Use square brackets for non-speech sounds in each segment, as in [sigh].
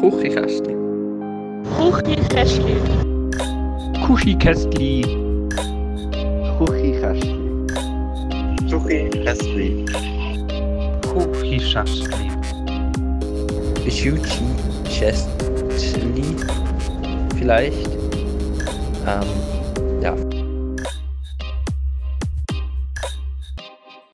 Kuchikästli. Kuchikästli. Kuchikästli. Kuchikästli. Kuchikästli. Kuchikästli. Kuchikästli. Vielleicht. Ähm, ja.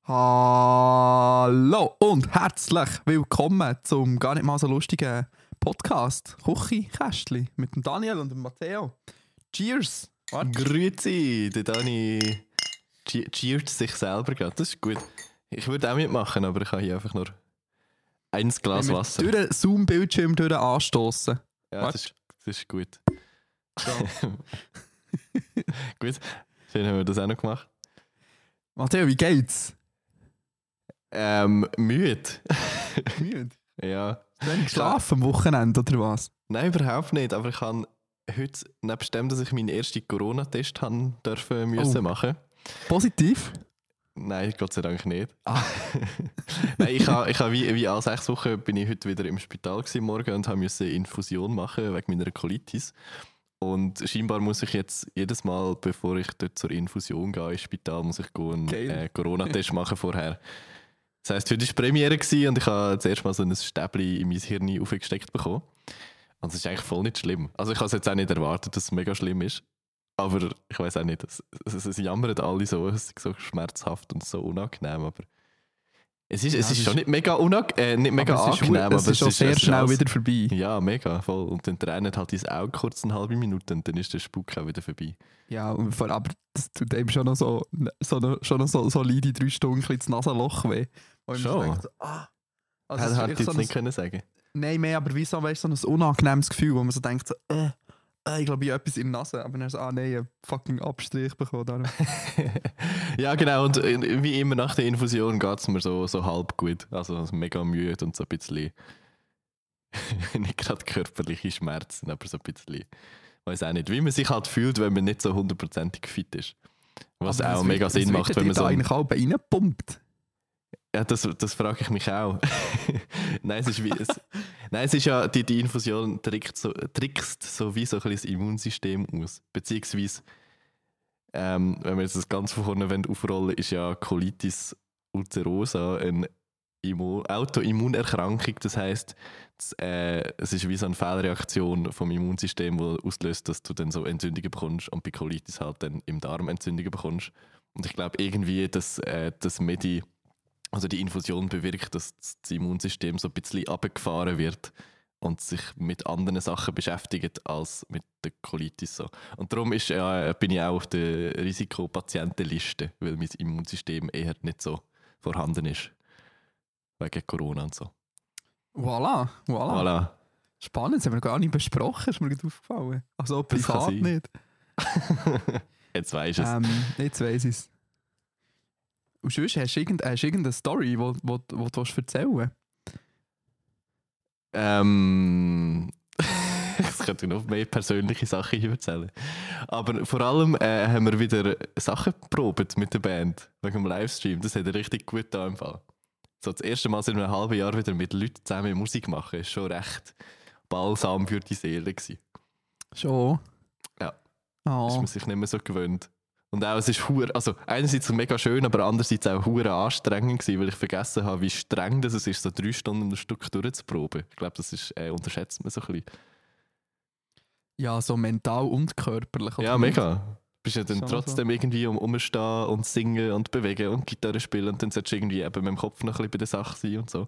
Hallo und herzlich willkommen zum gar nicht mal so lustigen Podcast Küche Kästli mit dem Daniel und dem Matteo. Cheers! Warte. Grüezi, der Dani che- cheert sich selber gerade. Das ist gut. Ich würde auch mitmachen, aber ich habe hier einfach nur ein Glas Wenn Wasser. Durch den Zoom-Bildschirm durch anstoßen. Ja, das ist, das ist gut. [laughs] gut. Schön haben wir das auch noch gemacht. Matteo, wie geht's? Ähm, müde. Müde. [laughs] ja. Geschlafen am Wochenende oder was? Nein, überhaupt nicht. Aber ich habe heute, nebst dem, dass ich meinen ersten Corona-Test dürfen müssen Oh. machen. Positiv? Nein, Gott sei Dank nicht. Ah. [laughs] Nein, ich habe, ich habe wie, wie alle sechs Wochen bin ich heute wieder im Spital gewesen, morgen und habe müssen Infusion machen wegen meiner Colitis. Und scheinbar muss ich jetzt jedes Mal, bevor ich dort zur Infusion gehe ins Spital, muss ich einen äh, Corona-Test [laughs] machen vorher. Das heisst, heute war Premiere gewesen und ich habe zuerst mal so ein Stäbli in mein Hirn aufgesteckt bekommen. Und es ist eigentlich voll nicht schlimm. Also ich habe es jetzt auch nicht erwartet, dass es mega schlimm ist. Aber ich weiß auch nicht, es, es, es jammern alle so, es ist so schmerzhaft und so unangenehm. Aber es ist, es es ist ist- schon nicht mega, unang äh, nicht mega aber es ist, angenehm, hu- aber es ist schon sehr es schnell alles- wieder vorbei. Ja, mega, voll. Und dann tränt halt dein Auge kurz eine halbe Minute und dann ist der Spuk auch wieder vorbei. Ja, und vor, aber das tut einem schon noch so, so, schon noch so solide drei Stunden das Nasenloch weh. Man Schon? denkt so, ah. Also das hätte ich jetzt so ein- nicht können sagen Nein, mehr, aber wie so, weißt, so ein unangenehmes Gefühl, wo man so denkt, so, äh, äh, ich glaube, ich habe etwas in der Nase. Aber dann so, ah nein, ich habe fucking Abstrich bekommen. Darum. [laughs] ja, genau. Und wie immer nach der Infusion geht es mir so, so halb gut. Also mega müde und so ein bisschen. [laughs] nicht gerade körperliche Schmerzen, aber so ein bisschen. Ich weiß auch nicht, wie man sich halt fühlt, wenn man nicht so hundertprozentig fit ist. Was Aber auch mega wird- Sinn macht, wenn man so. eigentlich auch reinpumpt. Ja, das, das frage ich mich auch. [laughs] Nein, es ist wie. Es, [laughs] nein, es ist ja, die, die Infusion trickst so, trickst so wie so ein bisschen das Immunsystem aus. Beziehungsweise, ähm, wenn wir jetzt das ganz von vorne aufrollen, ist ja Colitis ulcerosa eine Immu- Autoimmunerkrankung. Das heißt, äh, es ist wie so eine Fehlreaktion vom Immunsystem, die auslöst, dass du dann so Entzündungen bekommst und bei Colitis halt dann im Darm Entzündungen bekommst. Und ich glaube irgendwie, dass äh, das Medi also die Infusion bewirkt, dass das Immunsystem so ein bisschen abgefahren wird und sich mit anderen Sachen beschäftigt als mit der Colitis. So. Und darum ist, ja, bin ich auch auf der Risikopatientenliste, weil mein Immunsystem eher nicht so vorhanden ist. Wegen Corona und so. Voilà, voilà. Voilà. Spannend, das haben wir gar nicht besprochen, ist mir gerade aufgefallen. Also privat nicht. [laughs] Jetzt du es. Ähm, jetzt ich es. Und sonst hast du irgendeine, hast du irgendeine Story, die wo, wo, wo du willst erzählen Ähm, [laughs] ich könnte noch mehr persönliche Sachen hier erzählen. Aber vor allem äh, haben wir wieder Sachen probiert mit der Band, wegen dem Livestream. Das hat richtig gut da im Fall. So das erste Mal seit einem halben Jahr wieder mit Leuten zusammen Musik machen, ist schon recht balsam für die Seele gewesen. Schon? Ja. Oh. Ist man sich nicht mehr so gewöhnt. Und auch, es ist hure, also einerseits mega schön, aber andererseits auch hure anstrengend gewesen, weil ich vergessen habe, wie streng das es ist, so drei Stunden ein Stück durchzuproben. Ich glaube, das ist, äh, unterschätzt man so ein bisschen. Ja, so mental und körperlich. Ja, mega. Du bist ja dann Schon trotzdem irgendwie um umstehen und singen und bewegen und Gitarre spielen und dann solltest du irgendwie eben mit dem Kopf noch ein bisschen bei der Sache sein und so.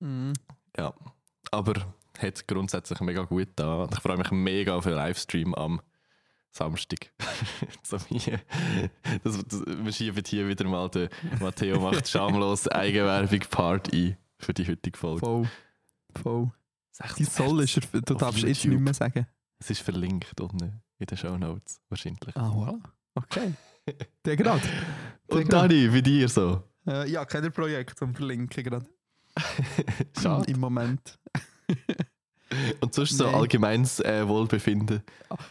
Mhm. Ja. Aber hat grundsätzlich mega gut da. Und ich freue mich mega auf den Livestream am Samstag. [laughs] Das, das, wir schieben hier wieder mal den Matteo macht schamlos Eigenwerbung Part ein für die heutige Folge. Voll. Voll. Die 6. Soll ist er, du darfst jetzt nicht mehr sagen. Es ist verlinkt unten in den Show Notes wahrscheinlich. Ah, voilà. Okay. Der gerade. [laughs] Und Dani, wie dir so? Äh, ja, kein Projekt zum Verlinken gerade. [laughs] Schade. Im Moment. Und sonst so Nein. allgemeines äh, Wohlbefinden.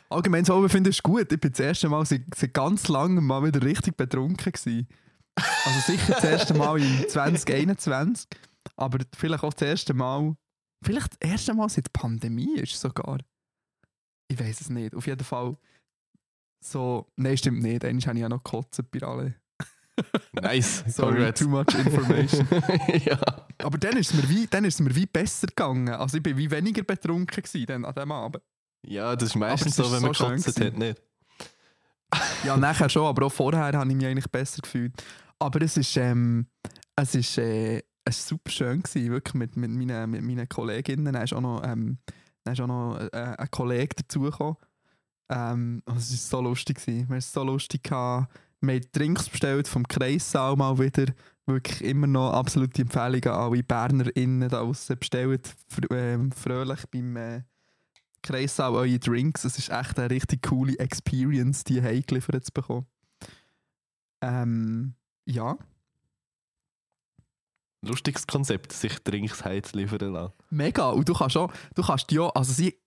Allgemein so finde ich gut. Ich bin das erste Mal seit, seit ganz langem mal wieder richtig betrunken gewesen. Also sicher das erste Mal [laughs] in 2021, aber vielleicht auch das erste Mal Vielleicht das erste Mal seit der Pandemie ist sogar. Ich weiß es nicht. Auf jeden Fall so. Nein, stimmt nicht. Einmal habe ich ja noch gekotzt bei alle. Nice. [laughs] Sorry, Congrats. too much information. [laughs] ja. Aber dann ist mir wie, dann ist es mir wie besser gegangen. Also ich bin wie weniger betrunken gewesen dann an dem Abend. ja, das ist meistens so, ist wenn man so gekotzt hat, nicht? Ja, nachher schon, aber auch vorher habe ich mich eigentlich besser gefühlt. Aber es ist, ähm, es ist, äh, es ist super schön gewesen, wirklich mit, mit, meinen, mit meinen Kolleginnen. Dann ist auch noch, ähm, dann ist auch noch äh, ein Kollege dazugekommen. Ähm, es war so lustig. Gewesen. Wir es so lustig gehabt. Wir haben Drinks bestellt vom Kreissaal mal wieder. Wirklich immer noch absolute Empfehlung an alle BernerInnen da draussen. Bestellt fr ähm, fröhlich beim äh, Kreissaal eure Drinks. Es ist echt eine richtig coole Experience, die heimgeliefert zu bekommen. Ähm, ja, Lustiges Konzept, sich Drinks heim zu liefern lassen. mega. Und du kannst auch, du kannst ja, also sie,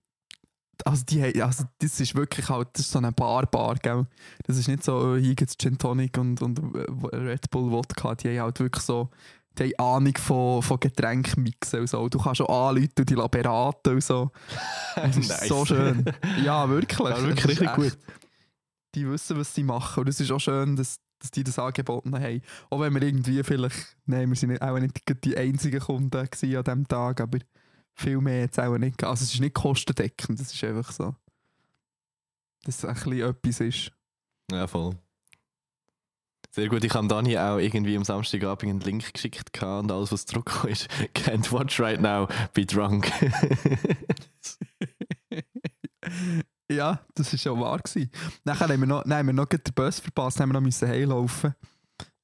also die, also das ist wirklich halt, das ist so eine Bar-Bar, gell. Das ist nicht so, äh, hier gibt's Gin Tonic und, und äh, Red Bull Wodka, die haben halt wirklich so, die haben Ahnung von, von Getränkmixen und so. Du kannst auch anrufen und die beraten und so. [laughs] Das ist Nice. so schön. Ja, wirklich. Ja, wirklich richtig echt- gut. Die wissen, was sie machen. Und es ist auch schön, dass, dass die das angeboten haben. Auch wenn wir irgendwie vielleicht, nein, wir sind auch nicht die- einzigen Kunden an diesem Tag, aber viel mehr jetzt auch nicht. Also es ist nicht kostendeckend, es ist einfach so, dass es ein bisschen etwas ist. Ja, voll. Sehr gut, ich habe Dani auch irgendwie am Samstagabend einen Link geschickt und alles, was zurückgekommen ist. [laughs] Can't watch right now, be drunk. [laughs] ja, das war schon wahr. Gewesen. Nachher haben wir noch, nein, wir noch den Bus verpasst, haben wir noch müssen heimlaufen.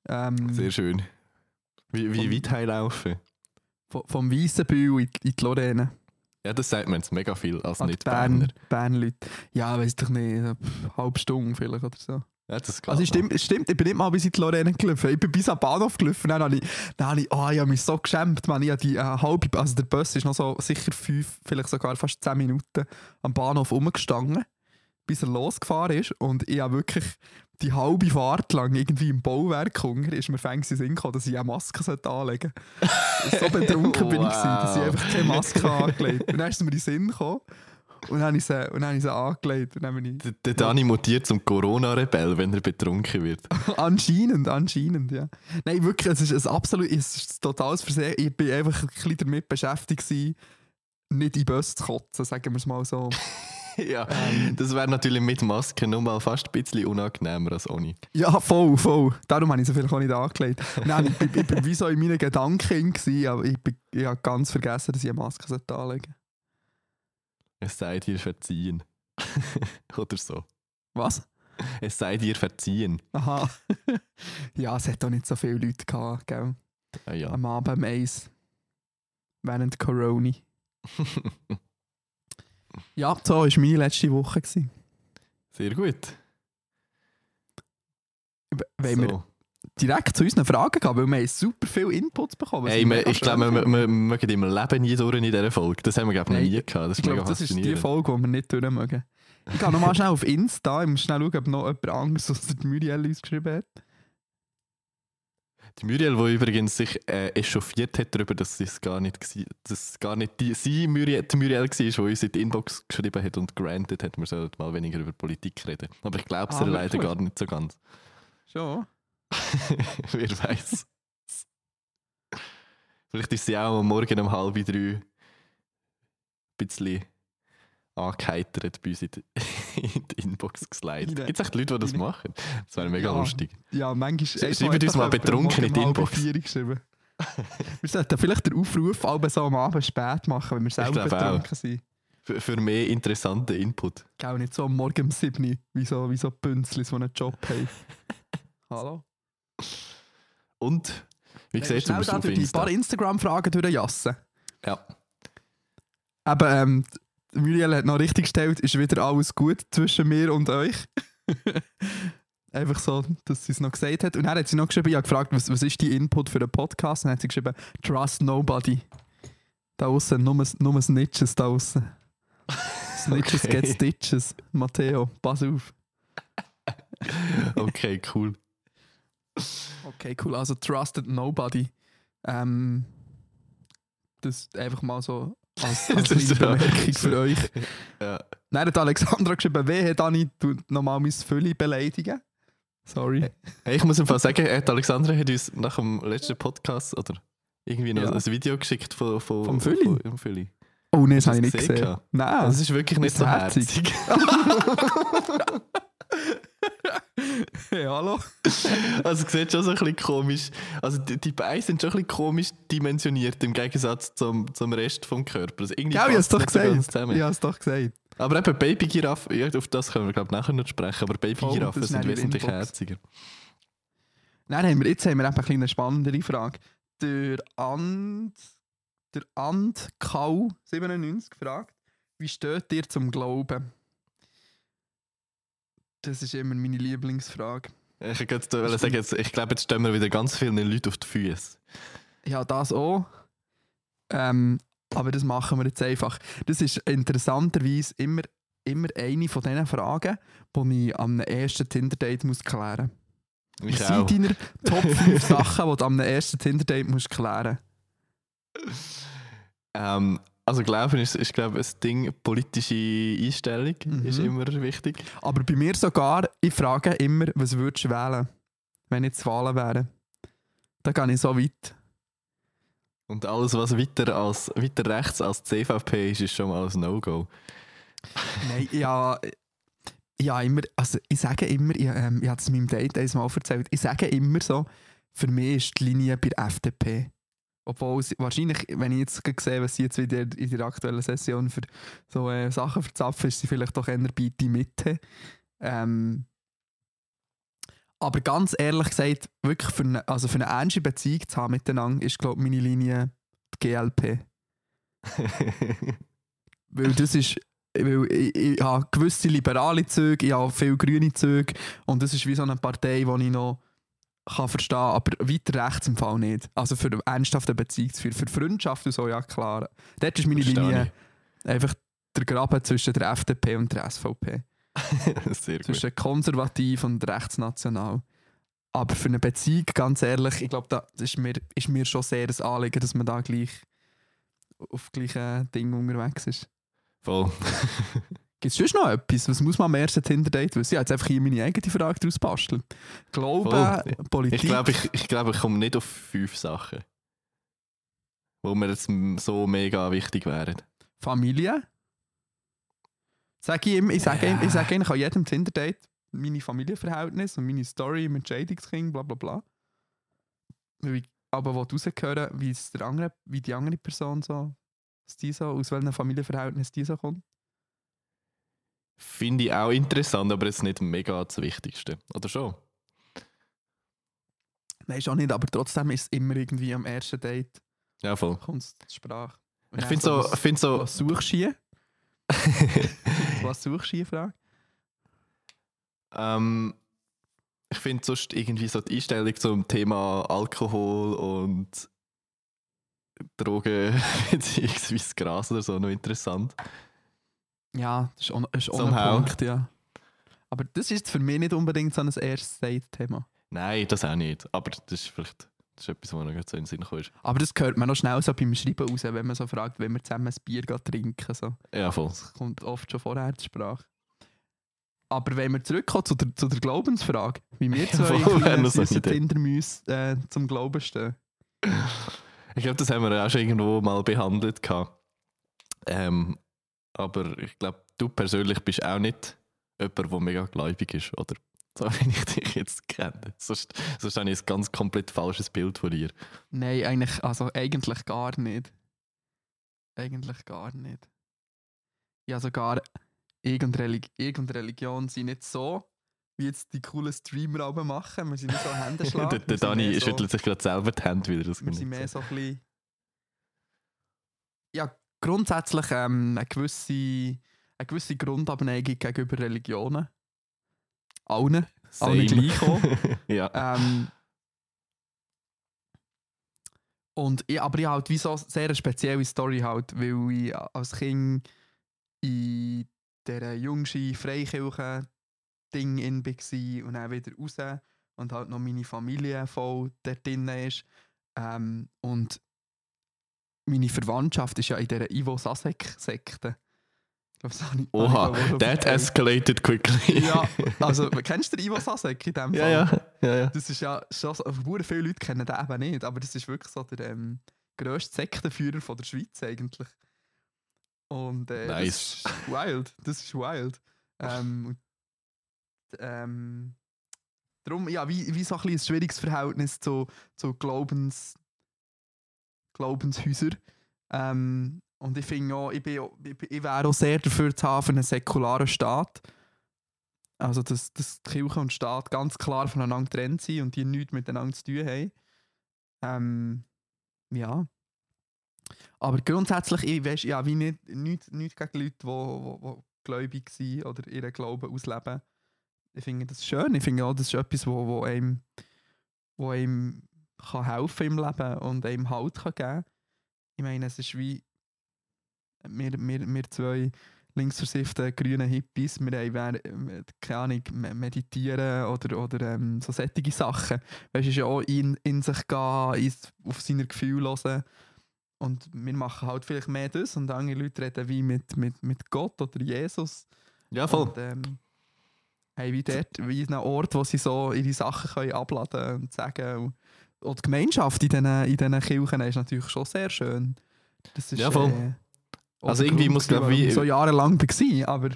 Ähm, Sehr schön. Wie, wie weit vom, Weissenbühl in, die- in die Lorraine. Ja, das sagt man jetzt mega viel, als An nicht Berner. Bern, Bernleute. Ja, weiß doch nicht, eine halbe Stunde vielleicht oder so. Ja, das geht Also noch. stimmt, stimmt, ich bin nicht mal bis in die Lorraine gelaufen. Ich bin bis am Bahnhof gelaufen. Dann habe ich, dann habe ich, oh, ich habe mich so geschämt. Man. Ich habe die äh, halbe, also der Bus ist noch so sicher fünf, vielleicht sogar fast zehn Minuten am Bahnhof rumgestanden, bis er losgefahren ist. Und ich habe wirklich die halbe Fahrt lang irgendwie im Bauwerk Hunger, ist mir fängst in Sinn gekommen, dass ich eine Maske sollte anlegen sollte. So betrunken bin ich, gewesen, dass ich Wow. einfach keine Maske angelegt habe. Und dann ist es mir in den Sinn gekommen. Und dann habe ich sie, und dann habe ich sie angelegt. Und dann ich Der, der Dani mutiert zum Corona-Rebell, wenn er betrunken wird. [laughs] anscheinend, anscheinend, ja. Nein, wirklich, es ist ein absolut, es ist ein totales Versehen. Ich bin einfach ein bisschen damit beschäftigt gewesen, nicht in Bus zu kotzen, sagen wir es mal so. [laughs] [laughs] ja, Ähm. das wäre natürlich mit Maske noch mal fast ein bisschen unangenehmer als ohne. Ja, voll, voll. Darum habe ich sie vielleicht auch nicht angelegt. Nein, ich, bin- ich bin wie so in meinen Gedanken gewesen, aber ich, bin, ich habe ganz vergessen, dass ich eine Maske anlegen sollte. Es sei dir verziehen. [laughs] Oder so. Was? Es sei dir verziehen. Aha. [laughs] ja, es hat auch nicht so viele Leute gehabt, gell? Ah, ja. Am Abend Eis. Während Corona. Ja, so war meine letzte Woche. Gewesen. Sehr gut. Wollen wir so. direkt zu unseren Fragen gehen, weil wir haben super viel Inputs bekommen. Hey, ich wir, ich glaube, wir, wir, wir mögen im Leben nie durch in dieser Folge. Das haben wir, glaube ich, noch nie gehabt. Das ist Ich glaube, das ist die. Folge, die wir nicht durch mögen. Ich gehe nochmal schnell auf Insta, ich muss schnell schauen, ob noch jemand anderes aus der Muriel uns geschrieben hat. Die Muriel, die übrigens sich äh, echauffiert hat darüber, dass es gar nicht, gsi- dass es gar nicht die, sie Muriel, die Muriel war, die uns in die Inbox geschrieben hat und granted hat, wir sollten mal weniger über Politik reden. Aber ich glaube es Ah, leider gar nicht so ganz. Schon? [laughs] Wer weiß. Vielleicht ist sie auch am Morgen um halb drei ein bisschen angeheitert bei uns in in [laughs] die Inbox geslidet. Gibt es echt Leute, die das machen? Das wäre mega Ja. lustig. Ja, manchmal... Schreibt Einmal hat uns mal betrunken in die Inbox. [laughs] wir sollten vielleicht den Aufruf aber so am Abend spät machen, wenn wir selber glaube auch. betrunken sind. Für, für mehr interessanten Input. Gell, nicht so am Morgen um 7 Uhr, wie so, wie so Pünzlis, die einen Job haben. [laughs] Hallo? Und wie sieht es aus auf durch Insta? paar Instagram-Fragen durchjassen? Ja. Aber ähm, Muriel hat noch richtig gestellt, ist wieder alles gut zwischen mir und euch. [laughs] Einfach so, dass sie es noch gesagt hat. Und dann hat sie noch geschrieben, ich habe gefragt, was, was ist die Input für den Podcast? Und dann hat sie geschrieben, trust nobody. Da außen nur, nur Snitches da außen. Snitches [laughs] Okay. get stitches. Matteo, pass auf. Okay, cool. Okay, cool. Also trusted nobody. Ähm, das einfach mal so Als, als [laughs] Das ist Bemerkung für euch. [laughs] Ja. Dann hat Alexandra geschrieben, wehe, Dani, du nochmal mein Fülli beleidigen. Sorry. Hey, ich muss einfach sagen, äh, Alexandra hat uns nach dem letzten Podcast oder irgendwie noch Ja. ein Video geschickt von, von, Vom Fülli? Von, vom Fülli. Oh nein, das habe ich das nicht gesehen gesehen. Nein. Das ist wirklich nicht ist so herzig. herzig. [laughs] [laughs] hey, hallo? Also es sieht schon so ein bisschen komisch. Also die, die Beine sind schon ein bisschen komisch dimensioniert im Gegensatz zum, zum Rest vom Körper. Also irgendwie Ja, ich habe es doch gesagt. Ich habe es doch gesagt. Aber eben Babygiraffe, ja, auf das können wir glaube nachher noch sprechen, aber Babygiraffen Oh, sind wesentlich herziger. Nein, haben wir, jetzt haben wir eben ein bisschen eine spannendere Frage. Der And, der And Kau 97 fragt, wie steht ihr zum Glauben? Das ist immer meine Lieblingsfrage. Ich jetzt wollen sagen, jetzt, ich glaube, jetzt stehen wir wieder ganz vielen Leuten auf die Füße. Ja, das auch. Ähm, aber das machen wir jetzt einfach. Das ist interessanterweise immer, immer eine von diesen Fragen, die ich am ersten Tinder-Date muss klären muss. Ich Was sind deine Top [laughs] 5 Sachen, die du am ersten Tinder-Date musst klären Ähm, also Glauben ist, ist glaube ich, ein Ding, politische Einstellung Mhm. ist immer wichtig. Aber bei mir sogar, ich frage immer, was würdest du wählen, wenn jetzt Wahlen wären? Da gehe ich so weit. Und alles, was weiter, als, weiter rechts als CVP ist, ist schon mal ein No-Go. Nein, ja, ja immer, also ich sage immer, ich, ähm, ich habe es meinem Date einmal erzählt, ich sage immer so, für mich ist die Linie bei der FDP. Obwohl sie, wahrscheinlich, wenn ich jetzt sehe, was sie jetzt wieder in der aktuellen Session für so äh, Sachen verzapfen, ist sie vielleicht doch eher bei die Mitte. Ähm, aber ganz ehrlich gesagt, wirklich für eine, also für eine ernste Beziehung zu haben miteinander, ist, glaube ich, meine Linie die GLP. [laughs] Weil das ist, weil ich, ich habe gewisse liberale Züge, ich habe viele grüne Züge und das ist wie so eine Partei, die ich noch kann verstehen aber weiter rechts im Fall nicht. Also für eine ernsthafte Beziehung zu führen. Für Freundschaft und so, ja klar. Dort ist meine Verstehe Linie einfach der Graben zwischen der FDP und der SVP. [laughs] Sehr gut. Zwischen konservativ und rechtsnational. Aber für eine Beziehung, ganz ehrlich, ich glaube, da ist mir, ist mir schon sehr ein Anliegen, dass man da gleich auf gleichen Ding unterwegs ist. Voll. [laughs] Gibt es sonst noch etwas? Was muss man am ersten Tinder-Date wissen? Ich habe jetzt einfach hier meine eigene Frage daraus basteln. Glauben, Voll. Politik. Ich glaube, ich, ich, glaub, ich komme nicht auf fünf Sachen, wo mir jetzt so mega wichtig wären. Familie. Sag ich, ihm, ich sage Ja. ihm, ich sage eigentlich an jedem Tinder-Date meine Familienverhältnisse und meine Story mit Scheidungskind, bla bla bla. Ich aber will rausgehören, wie, es der andere, wie die andere Person die so, aus welchem Familienverhältnis die so kommt. Finde ich auch interessant, aber jetzt nicht mega das Wichtigste. Oder schon? Nein, schon nicht, aber trotzdem ist es immer irgendwie am ersten Date Ja, voll. kommt es zur Sprache. Und Ich finde so, was, find so was suchst du hier? [laughs] Was suchst du hier, Frage? ähm, ich finde sonst irgendwie so die Einstellung zum Thema Alkohol und Drogen [laughs] beziehungsweise Gras oder so noch interessant. Ja, das ist auch, ist auch ein. Punkt, ja. Aber das ist für mich nicht unbedingt so ein erstes Date-Thema. Nein, das auch nicht. Aber das ist vielleicht das ist etwas, was noch so in den Sinn kommt. Aber das hört man noch schnell so beim Schreiben raus, wenn man so fragt, wenn wir zusammen ein Bier trinken. So. Ja, voll. Das kommt oft schon vorher zur Sprache. Aber wenn wir zurückkommen zu der, zu der Glaubensfrage, wie wir [laughs] zwei Idee. Tindermäuse äh, zum Glauben stehen. Ich glaube, das haben wir auch schon irgendwo mal behandelt. gehabt. Ähm, aber ich glaube, du persönlich bist auch nicht jemand, der mega gläubig ist, oder? [laughs] So wie ich dich jetzt kenne. Sonst, sonst habe ich ein ganz komplett falsches Bild von dir. Nein, eigentlich, also eigentlich gar nicht. Eigentlich gar nicht. Ja, sogar irgendeine, Relig irgendeine Religion sind nicht so, wie jetzt die coolen Streamer aber machen. Wir sind nicht so [laughs] Händeschlag. der der Dani schüttelt sich gerade selber die Hände wieder. Das Wir sind mehr so ein bisschen. Ja, grundsätzlich ähm, eine, gewisse, eine gewisse Grundabneigung gegenüber Religionen. Allen. sagen. alle gleich auch. [laughs] ja. Ähm, und ich, aber ich habe halt wie so sehr eine spezielle Story halt, weil ich als Kind in dieser jungen Freikirche Ding in war und dann wieder raus und halt noch meine Familie voll dort drin ist. Ähm, und meine Verwandtschaft ist ja in dieser Ivo Sasek-Sekte. Oha, that escalated quickly. Ja, [laughs] also kennst du den Ivo Sasek in dem Fall? ja, ja, ja, ja. Das ist ja schon so, viele Leute kennen den eben nicht, aber das ist wirklich so der ähm, grösste Sektenführer von der Schweiz eigentlich. Und äh, Nice. das ist wild, das ist wild. Ähm, ähm, darum, ja, wie, wie so ein, ein schwieriges Verhältnis zu, zu Glaubens, Glaubenshäusern. Ähm, und ich finde auch, ich, bin, ich, ich wäre auch sehr dafür zu haben für einen säkularen Staat. Also, dass, dass die Kirche und Staat ganz klar voneinander getrennt sind und die nichts miteinander zu tun haben. Ähm, ja. Aber grundsätzlich, ich weiß ja, wie nicht, nicht, nicht gegen Leute, die wo, wo gläubig sind oder ihren Glauben ausleben. Ich finde das schön. Ich finde auch, das ist etwas, wo, wo einem, wo einem kann helfen im Leben und einem Halt kann geben Ich meine, es ist wie wir, wir, wir zwei linksversifften grünen Hippies, wir haben, keine Ahnung, me- meditieren oder, oder ähm, so sättige Sachen. Weißt du, ist ja auch in, in sich gehen, auf seine Gefühle hören. Und wir machen halt vielleicht mehr das und andere Leute reden wie mit, mit, mit Gott oder Jesus. Ja, voll. Und, ähm, haben wie dort wie einen Ort, wo sie so ihre Sachen können abladen und sagen. Und, und die Gemeinschaft in diesen, in diesen Kirchen ist natürlich schon sehr schön. Das ist, Ja, voll. äh, auch Also irgendwie muss, gewesen, glaub ich, so jahrelang war, aber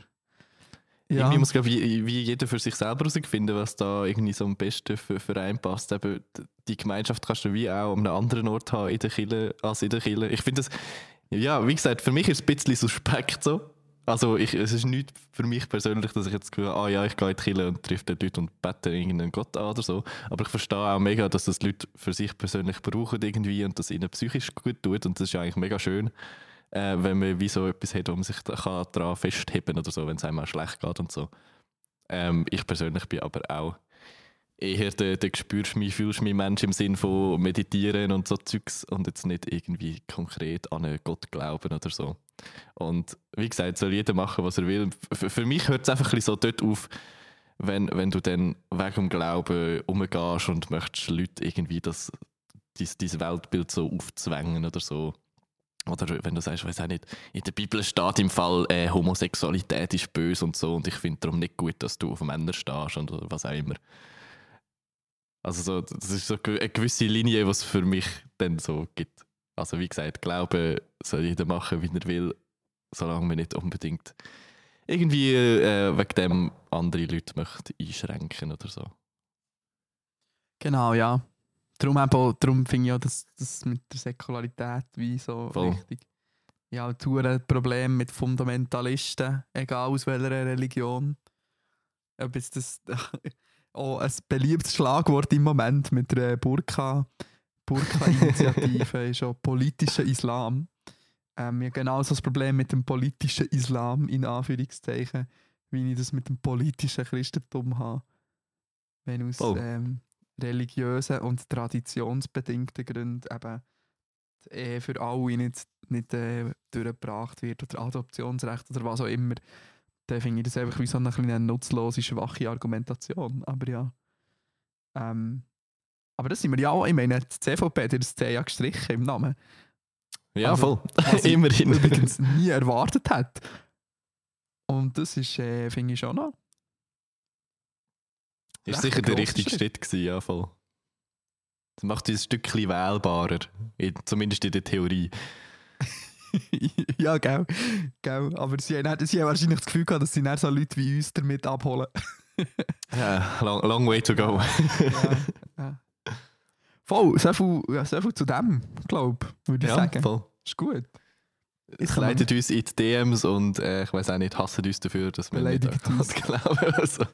ja. Irgendwie muss, glaube ich, wie jeder für sich selber herausfinden, was da irgendwie so am besten für, für einen passt. Eben, die Gemeinschaft kannst du wie auch an einem anderen Ort haben in der Kirche als in der Kirche. Ich finde das, ja, wie gesagt, für mich ist es ein bisschen suspekt so. Also ich, es ist nicht für mich persönlich, dass ich jetzt habe, ah ja, ich gehe in die Kirche und treffe dort Leute und bete irgendeinen Gott an oder so. Aber ich verstehe auch mega, dass das Leute für sich persönlich brauchen irgendwie und das ihnen psychisch gut tut und das ist eigentlich mega schön äh, wenn man wie so etwas hat, wo man sich da kann daran festheben oder so, wenn es einem auch schlecht geht und so. Ähm, ich persönlich bin aber auch eher der, der spürst mich, fühlst mich Mensch im Sinn von meditieren und so Zeugs und jetzt nicht irgendwie konkret an einen Gott glauben oder so. Und wie gesagt, soll jeder machen, was er will. F für mich hört es einfach ein so dort auf, wenn, wenn du dann wegen dem Glauben umgehst und möchtest Leute irgendwie das, dieses Weltbild so aufzwängen oder so. Oder wenn du sagst, weiß auch nicht, in der Bibel steht im Fall, äh, Homosexualität ist böse und so und ich finde darum nicht gut, dass du auf Männer stehst und was auch immer. Also so, das ist so eine gewisse Linie, was es für mich dann so gibt. Also wie gesagt, Glaube soll jeder machen, wie er will, solange man nicht unbedingt irgendwie äh, wegen dem andere Leute möchte einschränken oder so. Genau, ja. Darum, eben auch- darum finde ich auch, dass das mit der Säkularität wie so Voll. wichtig. Ja, du ein Problem mit Fundamentalisten, egal aus welcher Religion. Ob jetzt das [laughs] auch ein beliebtes Schlagwort im Moment mit der Burka, Burka-Initiative [laughs] ist auch politischer Islam. Ähm, ja, genauso das Problem mit dem politischen Islam, in Anführungszeichen, wie ich das mit dem politischen Christentum habe. Wenn aus Voll. ähm, religiösen und traditionsbedingten Gründen eben die Ehe für alle nicht, nicht äh, durchgebracht wird oder Adoptionsrecht oder was auch immer, dann finde ich das einfach wie so eine kleine nutzlose, schwache Argumentation. Aber ja. Ähm, aber das sind wir ja auch, ich meine, die CVP hat das C ja gestrichen im Namen. Ja, Also, voll. was ich [laughs] Immerhin. übrigens nie erwartet hat. Und das ist, äh, finde ich schon noch. Ist recht sicher der richtige Schritt. Gewesen, ja voll. Das macht uns ein Stückchen wählbarer, in, zumindest in der Theorie. [laughs] ja, gell. gell. Aber sie haben, sie haben wahrscheinlich das Gefühl gehabt, dass sie dann so Leute wie uns damit abholen. [laughs] Ja, long, long way to go. ja, ja. Voll, so viel, ja, so viel zu dem, glaube ich, würde ich ja, sagen. voll. Ist gut. Es leitet uns in die DMs und äh, ich weiß auch nicht, hassen uns dafür, dass wir nicht Beleidigt. Gott glauben. Also.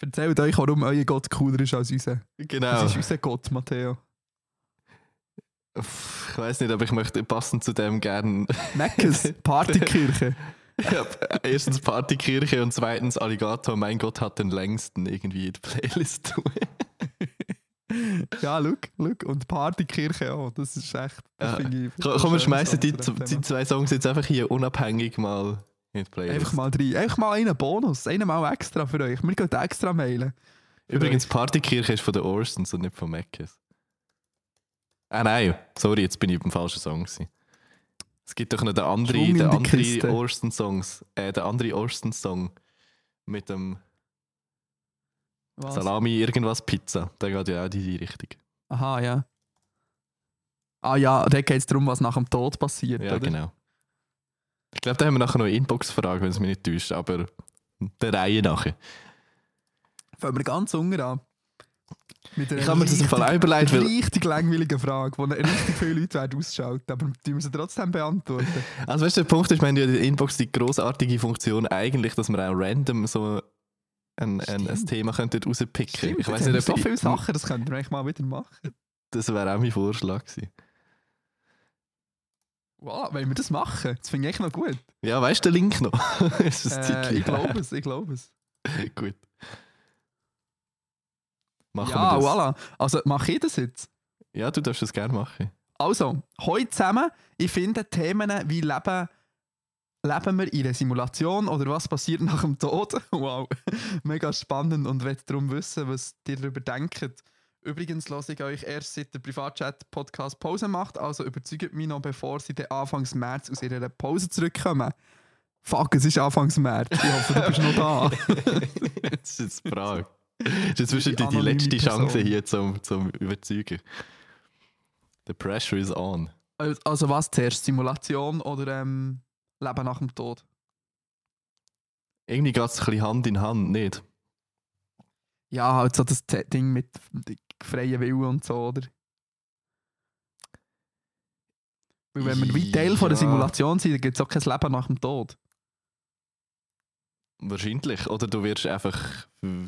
Erzählt euch, warum euer Gott cooler ist als unser. Genau. Das ist unser Gott, Matteo. Ich weiß nicht, aber ich möchte passend zu dem gerne [laughs] Meckes, Partykirche. [laughs] ja, erstens Partykirche und zweitens Alligator, mein Gott hat den längsten irgendwie in die Playlist [laughs] ja, look, look. Und Partykirche auch. Das ist echt. Das Ja. ich, Komm, wir schmeißen die, die zwei Songs jetzt einfach hier unabhängig mal in die Playlist. Einfach mal rein. Einfach mal einen Bonus. Einen mal extra für euch. Wir gehen extra mailen. Übrigens, Partykirche ist von den Orsons und nicht von Meckes. Ah nein, sorry, jetzt bin ich beim falschen Song. Gewesen. Es gibt doch noch den anderen, den anderen Kiste. Orson-Songs. Äh, den anderen Orson-Song mit dem Was? Salami irgendwas Pizza. Der geht ja auch in die Richtung. Aha, ja. Ah ja, da geht es darum, was nach dem Tod passiert, Ja, oder? genau. Ich glaube, da haben wir nachher noch eine Inbox-Frage, wenn es mich nicht täuscht, aber der Reihe nachher. Fangen wir ganz unten an. Ich habe mir das im Fall auch überlegt, weil richtig langweilige Frage, die richtig viele Leute werden ausschalten aber die müssen trotzdem beantworten. Also weißt du, der Punkt ist, wir haben ja in der Inbox die großartige Funktion eigentlich, dass wir auch random so ein, ein, ein. Thema könnten rauspicken. Stimmt, Ich weiß nicht, so ob viele ich- Sachen, das könnten wir eigentlich mal wieder machen. Das wäre auch mein Vorschlag gewesen. Wow, wollen wir das machen? Das finde ich echt noch gut. Ja, weißt du den Link noch? [laughs] Äh, ich glaube es, ich glaube es. [laughs] Gut. Machen ja, wir das. voilà. Also mache ich das jetzt? Ja, du darfst das gerne machen. Also, heute zusammen, ich finde Themen wie Leben, leben wir in einer Simulation oder was passiert nach dem Tod? [laughs] Wow, mega spannend und möchte darum wissen, was ihr darüber denkt. Übrigens lasse ich euch erst seit der Privatchat-Podcast Pause macht, also überzeugt mich noch, bevor sie dann Anfangs März aus ihrer Pause zurückkommen. Fuck, es ist Anfangs März. Ich hoffe, du bist noch da. [laughs] das ist jetzt Frage. Das ist jetzt wahrscheinlich die, die letzte Chance hier zum, zum Überzeugen. The pressure is on. Also was zuerst, Simulation oder ähm, Leben nach dem Tod? Irgendwie geht es ein bisschen Hand in Hand, nicht? Ja, halt so das Ding mit freien Willen und so, oder? Weil wenn wir wie Teil von der Ja. Simulation sind, dann gibt es auch kein Leben nach dem Tod. Wahrscheinlich. Oder du wirst einfach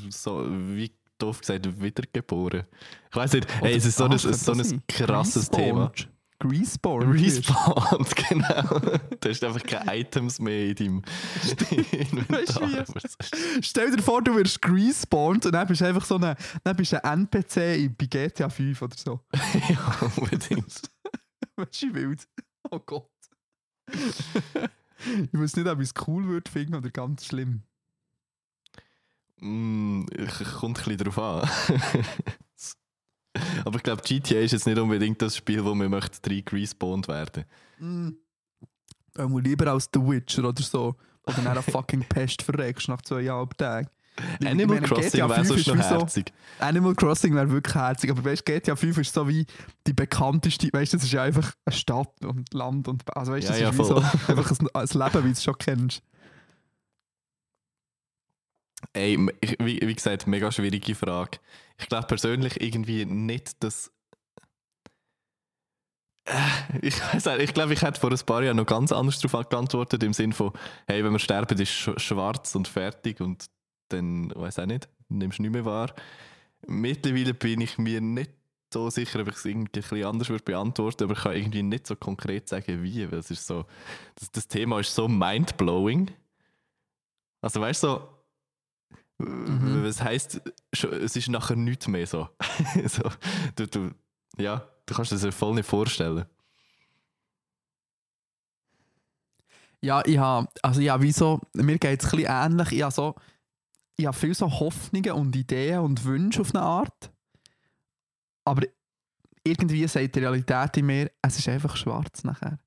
so, wie doof gesagt, wiedergeboren. Ich weiß nicht, hey, es ist so Ah, ein, so ein krasses Thema. Respawn. Respawned, [laughs] genau. Du hast einfach keine Items mehr in deinem Inventar. Stell dir vor, du wirst respawned und dann bist du einfach so ein, dann bist du ein NPC in- bei GTA 5 oder so. [laughs] ja, unbedingt. [laughs] Weißt du, wild? Oh Gott. Ich weiß nicht, ob ich es cool würde finden oder ganz schlimm. Mm, ich- kommt ein bisschen drauf an. [laughs] Aber ich glaube, GTA ist jetzt nicht unbedingt das Spiel, wo man möchte rein respawned werden. Mm. Ähm, lieber als The Witcher oder so. Oder dann eine [laughs] fucking Pest verreckst nach zweieinhalb Tagen. Animal Crossing wäre so 5 ist noch wie so- herzig. Animal Crossing wäre wirklich herzig, aber weißt du, GTA 5 ist so wie die bekannteste, weißt du, das ist ja einfach eine Stadt und Land und also weißt Ja, das ja, ist voll. so [laughs] einfach ein, ein Leben, wie du es schon kennst. Ey, ich, wie, wie gesagt, mega schwierige Frage. Ich glaube persönlich irgendwie nicht, dass. Äh, Ich weiß ich glaube, ich hätte vor ein paar Jahren noch ganz anders darauf geantwortet, im Sinn von, hey, wenn wir sterben, ist sch schwarz und fertig und dann, weiß auch nicht, nimmst du nicht mehr wahr. Mittlerweile bin ich mir nicht so sicher, ob ich es irgendwie ein bisschen anders würde beantworten, aber ich kann irgendwie nicht so konkret sagen, wie, weil es ist so, das, das Thema ist so mindblowing. Also weißt du, so, Mhm. was heisst, schon- es ist nachher nichts mehr so. [laughs] so du, du, ja, du kannst dir das voll nicht vorstellen. Ja, ich habe, also ja, wieso, mir geht es ein bisschen ähnlich. Ich habe so, ich habe viel so Hoffnungen und Ideen und Wünsche auf eine Art. Aber irgendwie sagt die Realität in mir, es ist einfach schwarz nachher.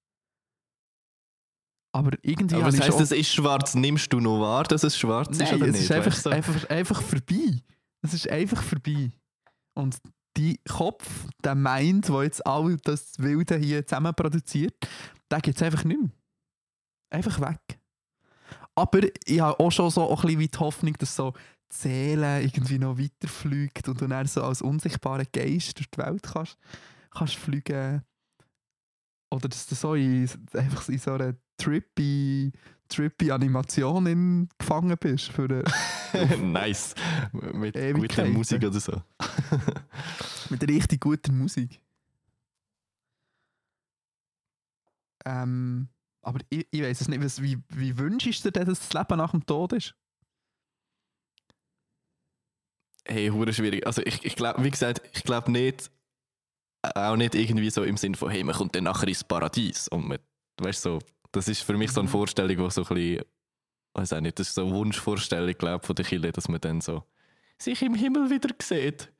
Aber irgendwie Aber ich heisst, es ist schwarz? Nimmst du noch wahr, dass es schwarz ist Nein, oder es nicht? ist einfach, Weißt du? einfach, einfach vorbei. Es ist einfach vorbei. Und die Kopf, der Mind, der jetzt all das Wilde hier zusammen produziert, der gibt es einfach nicht mehr. Einfach weg. Aber ich habe auch schon so ein bisschen die Hoffnung, dass so die Seele irgendwie noch weiterfliegt und du dann so als unsichtbarer Geist durch die Welt kannst, kannst fliegen. Oder dass du so in, einfach in so einer trippy, trippy Animation in, gefangen bist für eine, [laughs] nice. Mit guter. Musik oder so. [laughs] mit richtig guter Musik. Ähm, aber ich, ich weiß es nicht, was, wie, wie wünschst du dir, dass das Leben nach dem Tod ist? Hey, hure schwierig. Also ich, ich glaube, wie gesagt, ich glaube nicht, auch nicht irgendwie so im Sinn von, hey, man kommt dann nachher ins Paradies. Und man, weißt so, das ist für mich so eine Mhm. Vorstellung, die so ein bisschen, weiß auch nicht, das ist so eine Wunschvorstellung, glaube von der Kirche, dass man dann so sich im Himmel wieder sieht.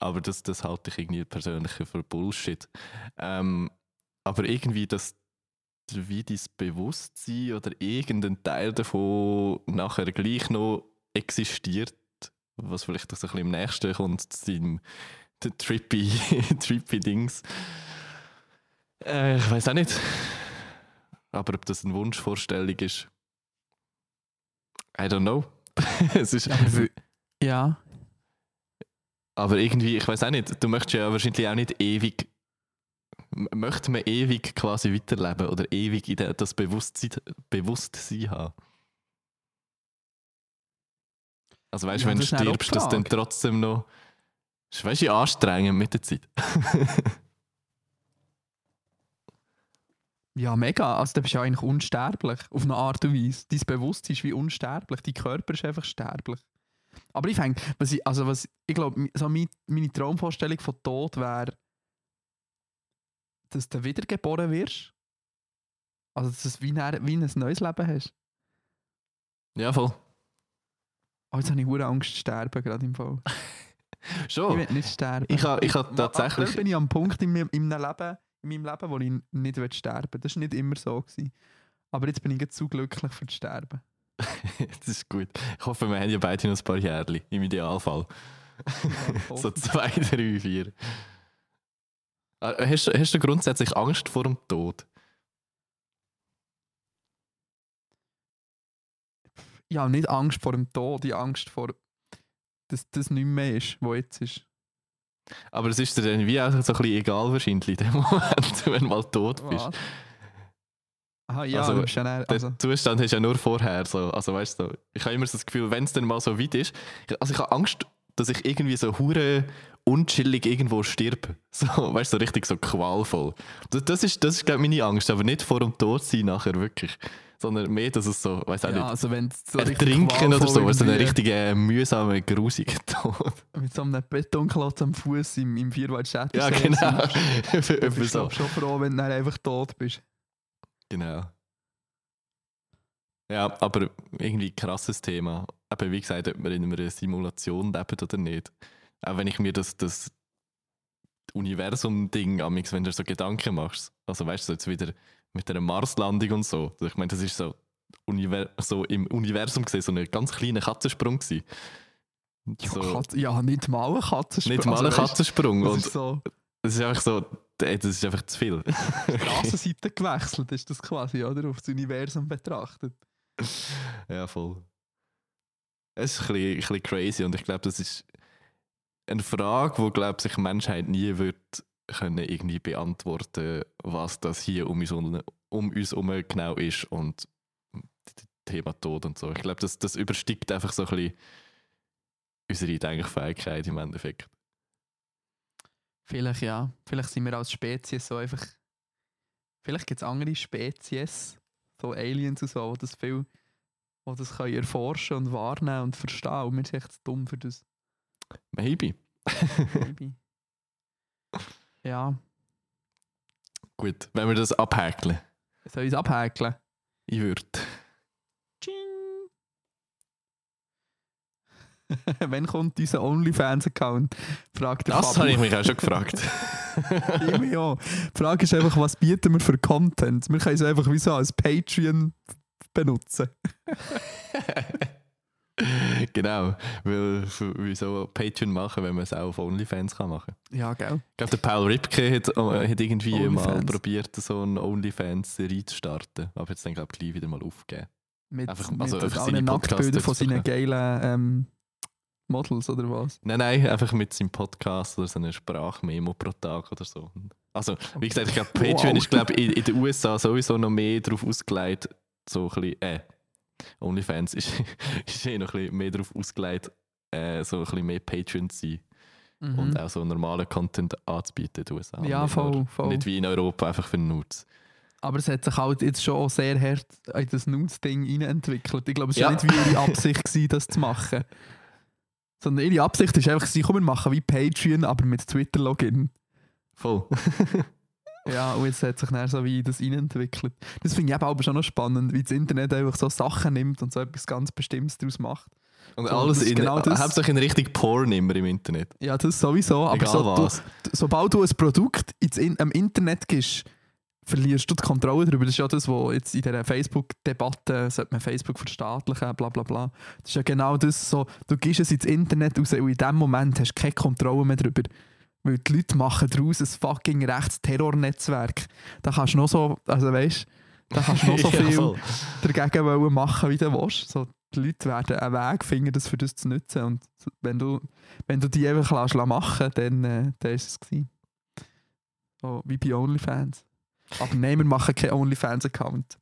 Aber das, das halte ich irgendwie persönlich für Bullshit. Ähm, aber irgendwie, dass wie dein Bewusstsein oder irgendein Teil davon nachher gleich noch existiert, was vielleicht so ein bisschen im nächsten kommt, zu deinem trippy, [laughs] trippy Dings. Äh, ich weiß auch nicht. Aber ob das eine Wunschvorstellung ist, I don't know. [laughs] es ist, Ja. aber irgendwie, ich weiß auch nicht, du möchtest ja wahrscheinlich auch nicht ewig, möchte man ewig quasi weiterleben oder ewig in das Bewusstsein, Bewusstsein haben? Also weißt du, Ja, wenn du das stirbst, das dann trotzdem noch, ist, weißt du, anstrengend mit der Zeit. [laughs] Ja, mega. Also, du bist ja eigentlich unsterblich, auf eine Art und Weise. Dein Bewusstsein ist wie unsterblich, dein Körper ist einfach sterblich. Aber ich denke, was ich, also was, ich glaube, so meine, meine Traumvorstellung von Tod wäre, dass du wiedergeboren wirst. Also, dass du wie, ein- wie ein neues Leben hast. ja, voll. Oh, jetzt habe ich hure Angst zu sterben, gerade im Fall. [laughs] Schon. Ich will nicht sterben. Ich habe ich ha tatsächlich. bin ich am Punkt in meinem, in meinem Leben, in meinem Leben, wo ich nicht will sterben. Das war nicht immer so. Gewesen. Aber jetzt bin ich zu glücklich für das Sterben. [laughs] das ist gut. Ich hoffe, wir haben ja beide noch ein paar Jährchen, im Idealfall. [laughs] so zwei, drei, vier. Ah, Hast, du- hast du grundsätzlich Angst vor dem Tod? Ich habe nicht Angst vor dem Tod, ich habe Angst vor, dass das nicht mehr ist, was jetzt ist. Aber es ist dir dann wie auch so ein bisschen egal wahrscheinlich in dem [laughs] Moment, wenn du mal tot bist. Was? Aha, ja, Also, du bist ja dann, also, Zustand hast du ja nur vorher. So. Also weißt du, ich habe immer so das Gefühl, wenn es dann mal so weit ist, also ich habe Angst, dass ich irgendwie so hure unchillig irgendwo stirb. [laughs] So, weißt du, so richtig so qualvoll. Das, das ist, das ist glaube ich, meine Angst, aber nicht vor dem Tod sein nachher wirklich. Sondern mehr, dass es so, weiß auch ja, nicht, also so ertrinken oder so, qualvoll so ein irgendwie richtig äh, mühsamer, grusiger Tod. [laughs] Mit so einem Betonklotz am Fuß im, im Vierwaldstädter ja, genau. [laughs] Du bist so. schon froh, wenn du dann einfach tot bist. Genau. Ja, aber irgendwie krasses Thema. Aber wie gesagt, ob wir in einer Simulation leben oder nicht. Auch wenn ich mir das, das Universum-Ding, amix, wenn du so Gedanken machst, also weißt du, so jetzt wieder mit einer Marslandung und so. Ich meine, das ist so, Univer so im Universum gesehen so ein ganz kleiner Katzensprung gewesen. Ja, So, Katz, ja nicht mal ein Katzensprung. nicht mal ein Also, Katzensprung. Das Und ist so das ist einfach so, ey, das ist einfach zu viel. [laughs] Straßenseite gewechselt, ist das quasi, oder? Auf das Universum betrachtet. Ja, voll. Es ist ein bisschen, ein bisschen crazy und ich glaube, das ist eine Frage, die glaube sich die Menschheit nie wird können irgendwie beantworten, was das hier um uns herum um genau ist und das Thema Tod und so. Ich glaube, das, das übersteigt einfach so ein bisschen unsere Denkfähigkeit im Endeffekt. Vielleicht ja. Vielleicht sind wir als Spezies so einfach. Vielleicht gibt es andere Spezies, so Aliens und so, die das viel die das können erforschen und wahrnehmen und verstehen. Und wir sind echt dumm für das. Maybe. Maybe. [laughs] ja, Gut, wenn wir das abhäkeln. soll ich es abhäkeln? Ich würde. Tsching. [laughs] Wann kommt unser OnlyFans-Account? Fragt der Das habe ich mich auch schon gefragt. [laughs] Ich auch. Die Frage ist einfach, was bieten wir für Content? Wir können es einfach wie so als Patreon benutzen. [laughs] genau, weil wieso Patreon machen, wenn man es auch auf OnlyFans kann machen Ja, gell? Ich glaube, der Paul Ripke hat, äh, hat irgendwie mal OnlyFans. probiert, so eine OnlyFans-Serie zu starten. Aber jetzt dann, glaube ich, gleich wieder mal aufgeben. Mit, Einfach- mit also also einfach allen seine Nacktbildern von seinen geilen ähm, Models oder was? Nein, nein, einfach mit seinem Podcast oder so einer Sprachmemo pro Tag oder so. Also, wie gesagt, ich glaube, [laughs] Patreon Wow. ist, glaube ich, in, in den USA sowieso noch mehr darauf ausgelegt, so ein bisschen, äh, OnlyFans ist, [laughs] ist eh noch ein bisschen mehr darauf ausgelegt, äh, so ein bisschen mehr Patreon zu sein. Mhm. und auch so normalen Content anzubieten in den USA. Ja, voll, nur- voll. Nicht wie in Europa, einfach für Nudes. Aber es hat sich halt jetzt schon sehr hart in das Nudes-Ding entwickelt. Ich glaube, es war Ja. nicht wie ihre Absicht, gewesen, das zu machen. Sondern ihre Absicht ist einfach, sie kommen machen wie Patreon, aber mit Twitter-Login. Voll. [laughs] Ja, und jetzt hat sich dann so wie das entwickelt. Das finde ich eben aber schon noch spannend, wie das Internet einfach so Sachen nimmt und so etwas ganz Bestimmtes daraus macht. Und So, alles in, genau das. hauptsächlich in Richtung Porn immer im Internet. Ja, das sowieso. Aber Egal so, du, was. sobald du ein Produkt ins in, am Internet gibst, verlierst du die Kontrolle darüber. Das ist ja das, was jetzt in dieser Facebook-Debatte, sollte man Facebook verstaatlichen, bla bla bla. Das ist ja genau das, so, du gibst es ins Internet raus und in dem Moment hast du keine Kontrolle mehr darüber. Weil die Leute machen daraus ein fucking Rechtsterrornetzwerk. Da kannst du noch so, also weißt da kannst du noch so [laughs] Ja, viel voll. dagegen wollen machen, wie du willst. So, die Leute werden einen Weg finden, das für das zu nutzen. Und wenn du, wenn du die einfach lässt machen dann, äh, dann ist es gewesen. So, wie bei OnlyFans. Aber nein, wir machen keinen OnlyFans-Account.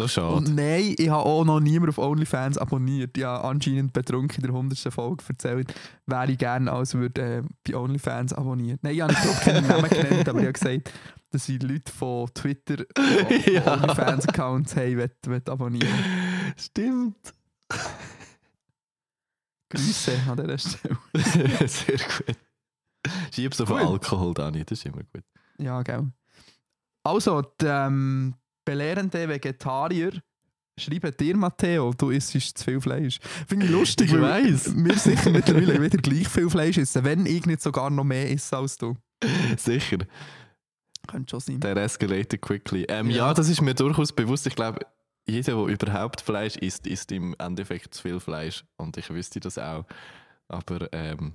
So schade. Und nein, ich habe auch noch niemand auf OnlyFans abonniert. Ich habe anscheinend betrunken in der 100. Folge erzählt, wer ich gerne als würde äh, bei OnlyFans abonniert. Nein, ich habe nicht keinen Namen genannt, aber ich habe gesagt, dass ich Leute von Twitter [laughs] von Ja. OnlyFans-Accounts hey, will, will abonnieren. Stimmt. Grüße an dieser Stelle. [laughs] Sehr gut. Schieb's auf Gut. Alkohol, Dani, das ist immer gut. Ja, gell. Also, die ähm, belehrenden Vegetarier schreiben dir, Matteo, du isst zu viel Fleisch. Finde ich lustig, Ich weiss. wir sicher mittlerweile wieder gleich viel Fleisch essen, wenn ich nicht sogar noch mehr esse als du. Sicher. Könnte schon sein. Der escalated quickly. Ähm, ja. Ja. das ist mir durchaus bewusst. Ich glaube, jeder, der überhaupt Fleisch isst, isst im Endeffekt zu viel Fleisch. Und ich wüsste das auch. Aber ähm,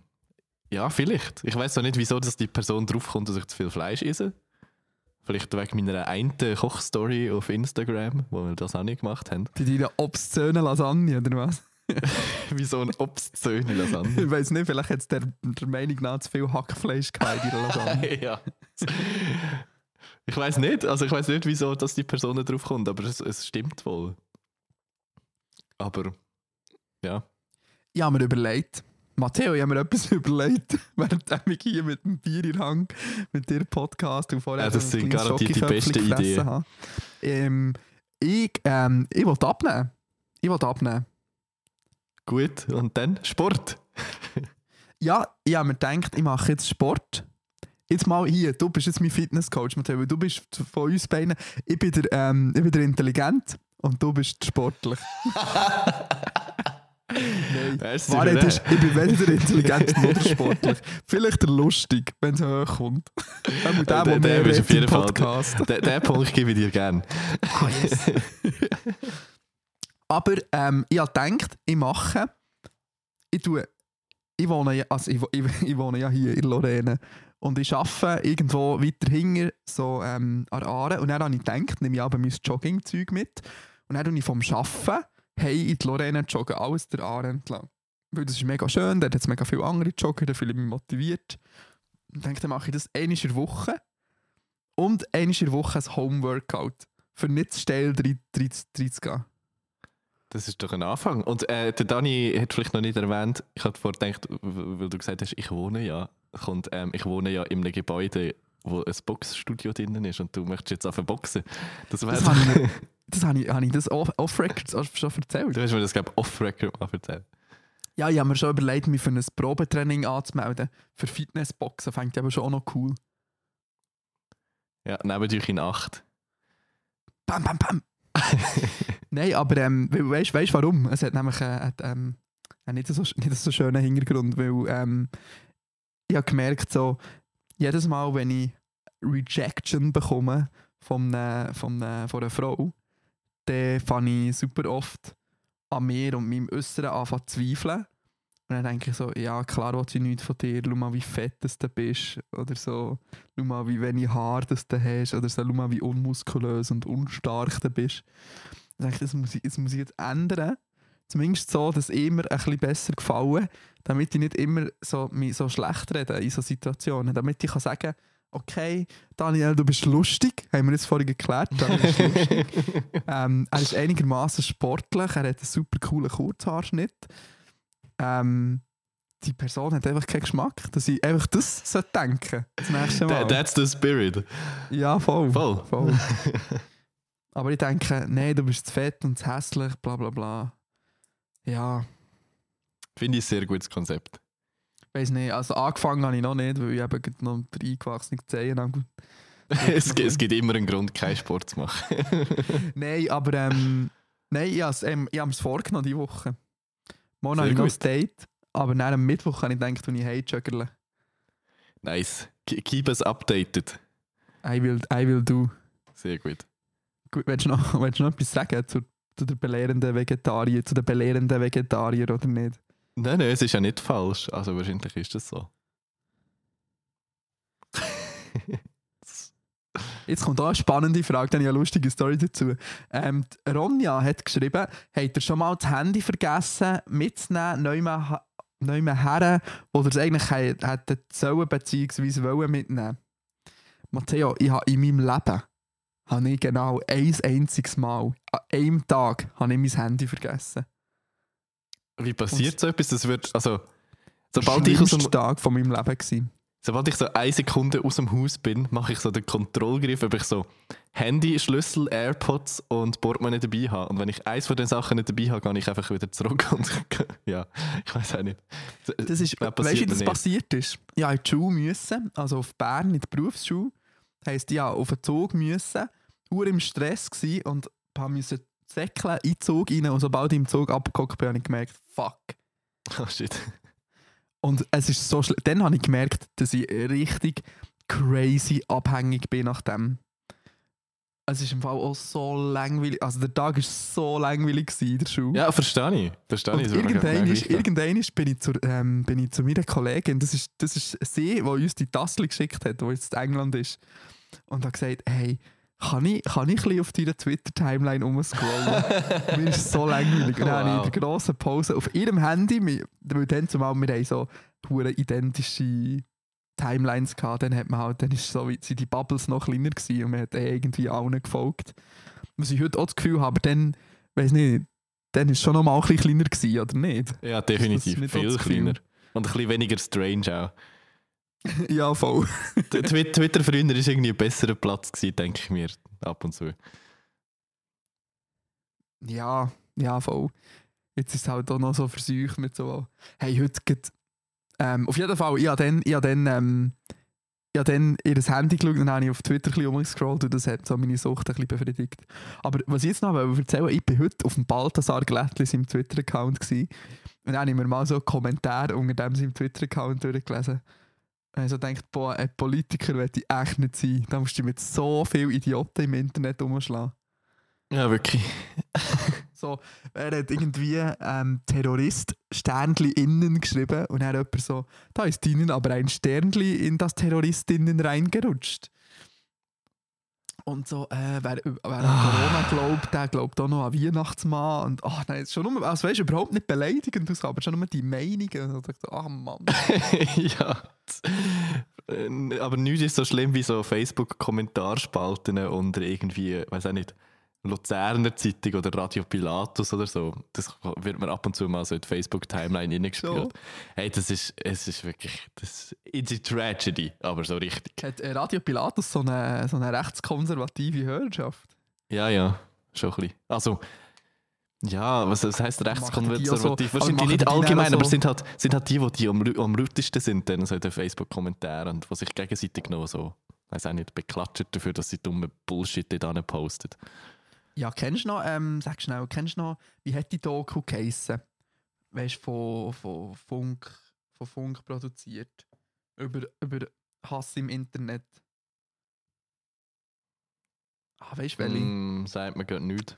ja, vielleicht. Ich weiß auch nicht, wieso dass die Person draufkommt, dass ich zu viel Fleisch esse. Vielleicht wegen meiner einen Kochstory auf Instagram, wo wir das auch nicht gemacht haben. Bei deiner obszönen Lasagne, oder was? [laughs] Wie so ein obszöne Lasagne. Ich weiß nicht, vielleicht hat es der, der Meinung nach zu viel Hackfleisch gehabt in deiner Lasagne. [laughs] ja. Ich weiß nicht, also ich weiß nicht, wieso dass die Person drauf kommt, aber es, es stimmt wohl. Aber ja. Habe mir überlegt, Matteo, ich habe mir etwas [laughs] überlegt, während ich hier mit dem Bier in Hand mit dir Podcast und vorher Ja, das sind garantiert die besten Ideen. Ähm, ich ähm, ich wollte abnehmen. Ich wollte abnehmen. Gut, und dann Sport. [laughs] Ja, ich habe mir gedacht, ich mache jetzt Sport. Jetzt mal hier, du bist jetzt mein Fitnesscoach, Matteo, weil du bist von uns beiden, ich bin der, ähm, ich bin der intelligent und du bist sportlich. [laughs] Für ist, ich bin weder der intelligent noch der sportlich. Vielleicht der lustig, wenn es hochkommt. Einmal der, Der- der der redet auf jeden Fall-. Den, den Punkt gebe ich dir gerne. Ah, yes. Aber ähm, ich habe gedacht, ich mache, ich tue, ich wohne, ja- also ich, ich, ich wohne ja hier in Lorraine und ich arbeite irgendwo weiter hinten, so ähm, an der Aare. Und dann habe ich gedacht, nehme ich aber mein Joggingzeug mit und dann tue ich vom Arbeiten hey in die Lorraine joggen, alles der Aare entlang. Weil das ist mega schön, dort hat es mega viele andere Jogger, da fühle ich mich motiviert. Und denke, dann mache ich das einmal in der Woche und einmal in der Woche ein Homeworkout. Für nicht zu steil rein rein- reinzugehen. Das ist doch ein Anfang. Und äh, der Dani hat vielleicht noch nicht erwähnt, ich hatte vorher gedacht, weil du gesagt hast, ich wohne ja, kommt, ähm, ich wohne ja in einem Gebäude, wo ein Boxstudio drinnen ist und du möchtest jetzt auf Boxen. Das, wär Das doch- habe ich, mir- [laughs] das habe ich, habe ich das off- off-records schon erzählt. Du hast mir das, glaube ich, off-record mal erzählt. Ja, ich habe mir schon überlegt, mich für ein Probetraining anzumelden. Für Fitnessboxen fängt aber schon auch noch cool. Ja, neben euch in acht. Bam, bam, bam. [laughs] Nein, aber ähm, weißt du warum? Es hat nämlich äh, hat, ähm, einen nicht, so, nicht so schönen Hintergrund, weil ähm, ich habe gemerkt, so, jedes Mal, wenn ich Rejection bekomme von, äh, von, äh, von einer Frau, dann fange ich super oft an mir und meinem Äußeren anfangen zu zweifeln. Und dann denke ich so, ja klar will ich nichts von dir, schau mal wie fett das du bist oder so, schau mal wie wenig Haar das du hast oder so, schau mal wie unmuskulös und unstark du bist. Dann denke ich, das muss ich, das muss ich jetzt ändern. Zumindest so, dass ich mir ein bisschen besser gefallen, damit ich nicht immer so, mich so schlecht rede in so Situationen. Damit ich kann sagen okay, Daniel, du bist lustig, haben wir jetzt vorhin geklärt, Daniel ist [laughs] ähm, er ist einigermaßen sportlich, er hat einen super coolen Kurzhaarschnitt. Ähm, die Person hat einfach keinen Geschmack, dass ich einfach das denken das nächste Mal. That, that's the spirit. ja, voll. Voll. voll. [laughs] Aber ich denke, nein, du bist zu fett und zu hässlich, bla bla bla. Ja, Finde ich ein sehr gutes Konzept. Weiß nicht. Also angefangen habe ich noch nicht, weil ich eben noch drei eingewachsene Zehen habe. [laughs] es, gibt, es gibt immer einen Grund, keinen Sport zu machen. [laughs] Nein, aber ähm, nein, ich habe es ähm, es vorgenommen diese Woche. Morgen habe ich noch ein Date, aber nach am Mittwoch habe ich gedacht, wenn ich heimjuggle. Nice. Ke- Keep us updated. I will, I will do. Sehr gut. Gut, willst du noch, [laughs] willst du noch etwas sagen zu, zu der belehrenden Vegetarier, zu den belehrenden Vegetarier oder nicht? Nein, nein, es ist ja nicht falsch. Also wahrscheinlich ist das so. [laughs] Jetzt kommt auch eine spannende Frage, dann habe ich eine lustige Story dazu. Ähm, Ronja hat geschrieben, habt ihr schon mal das Handy vergessen mitzunehmen, neu mal, neu mal her, wo ihr es eigentlich hätt- hättet sollen bzw. wollen mitnehmen? Matteo, ich habe in meinem Leben habe ich genau ein einziges Mal, an einem Tag, habe ich mein Handy vergessen. Wie passiert so etwas? Das wird, also, sobald ich, aus dem, der Tag von meinem Leben. Gewesen. sobald ich so eine Sekunde aus dem Haus bin, mache ich so den Kontrollgriff, ob ich so Handy, Schlüssel, AirPods und Portemonnaie dabei habe. Und wenn ich eins von den Sachen nicht dabei habe, gehe ich einfach wieder zurück [laughs] und [laughs] ja, ich weiß auch nicht. Das ist, glaub, weißt du, wie das nicht. passiert ist? Ich musste in die Schule, müssen, also auf Bern in die Berufsschule. Heisst, ja, auf den Zug müssen, ur im Stress gsi und musste säckeln in den Zug rein und sobald ich im Zug abgeguckt bin, habe ich gemerkt, fuck. [laughs] Oh shit. Und es ist so schlimm. Dann habe ich gemerkt, dass ich richtig crazy abhängig bin nach dem. Es ist im Fall auch so langweilig. Also der Tag war so langweilig in der Schule. Ja, verstehe ich. Verstehe ich. Irgendwann, ist, irgendwann ist, bin, ich zu, ähm, bin ich zu meiner Kollegin, das ist, das ist sie, die uns die Tasse geschickt hat, die jetzt in England ist, und hat gesagt, hey, kann ich, kann ich ein auf deiner Twitter-Timeline rumscrollen? [laughs] Mir ist so langweilig. Und dann habe ich in der grossen Pause auf ihrem Handy, weil dann zumal wir haben so hure identische Timelines gehabt, dann hat man halt, dann ist so, sind die Bubbles noch kleiner gewesen und man hat irgendwie allen gefolgt. Was ich heute auch das Gefühl habe, aber dann, weiß nicht, dann ist es schon noch mal ein bisschen kleiner gewesen, oder nicht? Ja, definitiv. nicht Viel kleiner. Und ein bisschen weniger strange auch. [laughs] ja, voll. [laughs] Twitter früher war irgendwie ein besserer Platz, gewesen, denke ich mir ab und zu. Ja, ja, voll. Jetzt ist es halt auch noch so versucht mit so, hey, heute geht, ähm, auf jeden Fall, ich habe dann, ich habe dann, ähm, ich habe dann ihr Handy geschaut und dann habe ich auf Twitter ein bisschen umgescrollt und das hat so meine Sucht ein bisschen befriedigt. Aber was ich jetzt noch wollte erzählen ich bin heute auf dem Balthasar Glättli seinem Twitter-Account und dann habe ich mir mal so einen Kommentar unter dem seinem Twitter-Account durchgelesen. Und ich so gedacht, boah, ein Politiker möchte ich echt nicht sein. Da musst du mit so vielen Idioten im Internet umschlagen. Ja, wirklich. [laughs] So, er hat irgendwie ähm, Terrorist Sternli innen geschrieben und er hat jemand so, da ist ihnen aber ein Sternli in das Terroristinnen reingerutscht. Und so, äh, wer, wer an Ah. Corona glaubt, der glaubt auch noch an Weihnachtsmann. Und ach nein, schon nur, also weißt du, überhaupt nicht beleidigend, aus, aber schon nur die Meinungen. Und ich dachte, ach Mann. [laughs] ja. Aber nichts ist so schlimm wie so Facebook-Kommentarspalten unter irgendwie, weiß auch nicht, Luzerner Zeitung oder Radio Pilatus oder so. Das wird mir ab und zu mal so in die Facebook-Timeline reingespielt. So. Hey, das ist, es ist wirklich, das it's a tragedy, aber so richtig. Hat äh, Radio Pilatus so eine, so eine rechtskonservative Hörerschaft? Ja, ja, schon ein bisschen. Also, ja, was, was heisst rechtskonservativ? auch so- Wahrscheinlich also nicht allgemein, so- aber sind halt, sind halt die, die, die am, am lautesten sind, dann so in den Facebook-Kommentaren und die sich gegenseitig noch so, weiß auch nicht, beklatschen dafür, dass sie dumme Bullshit dort posten. Ja, kennst du noch, ähm, sag schnell, kennst du noch, wie hat die Doku geheissen? Weißt du, von, von, Funk, von Funk produziert. Über, über Hass im Internet. Ah, weißt du, welche? Mm, sagt mir gerade nichts.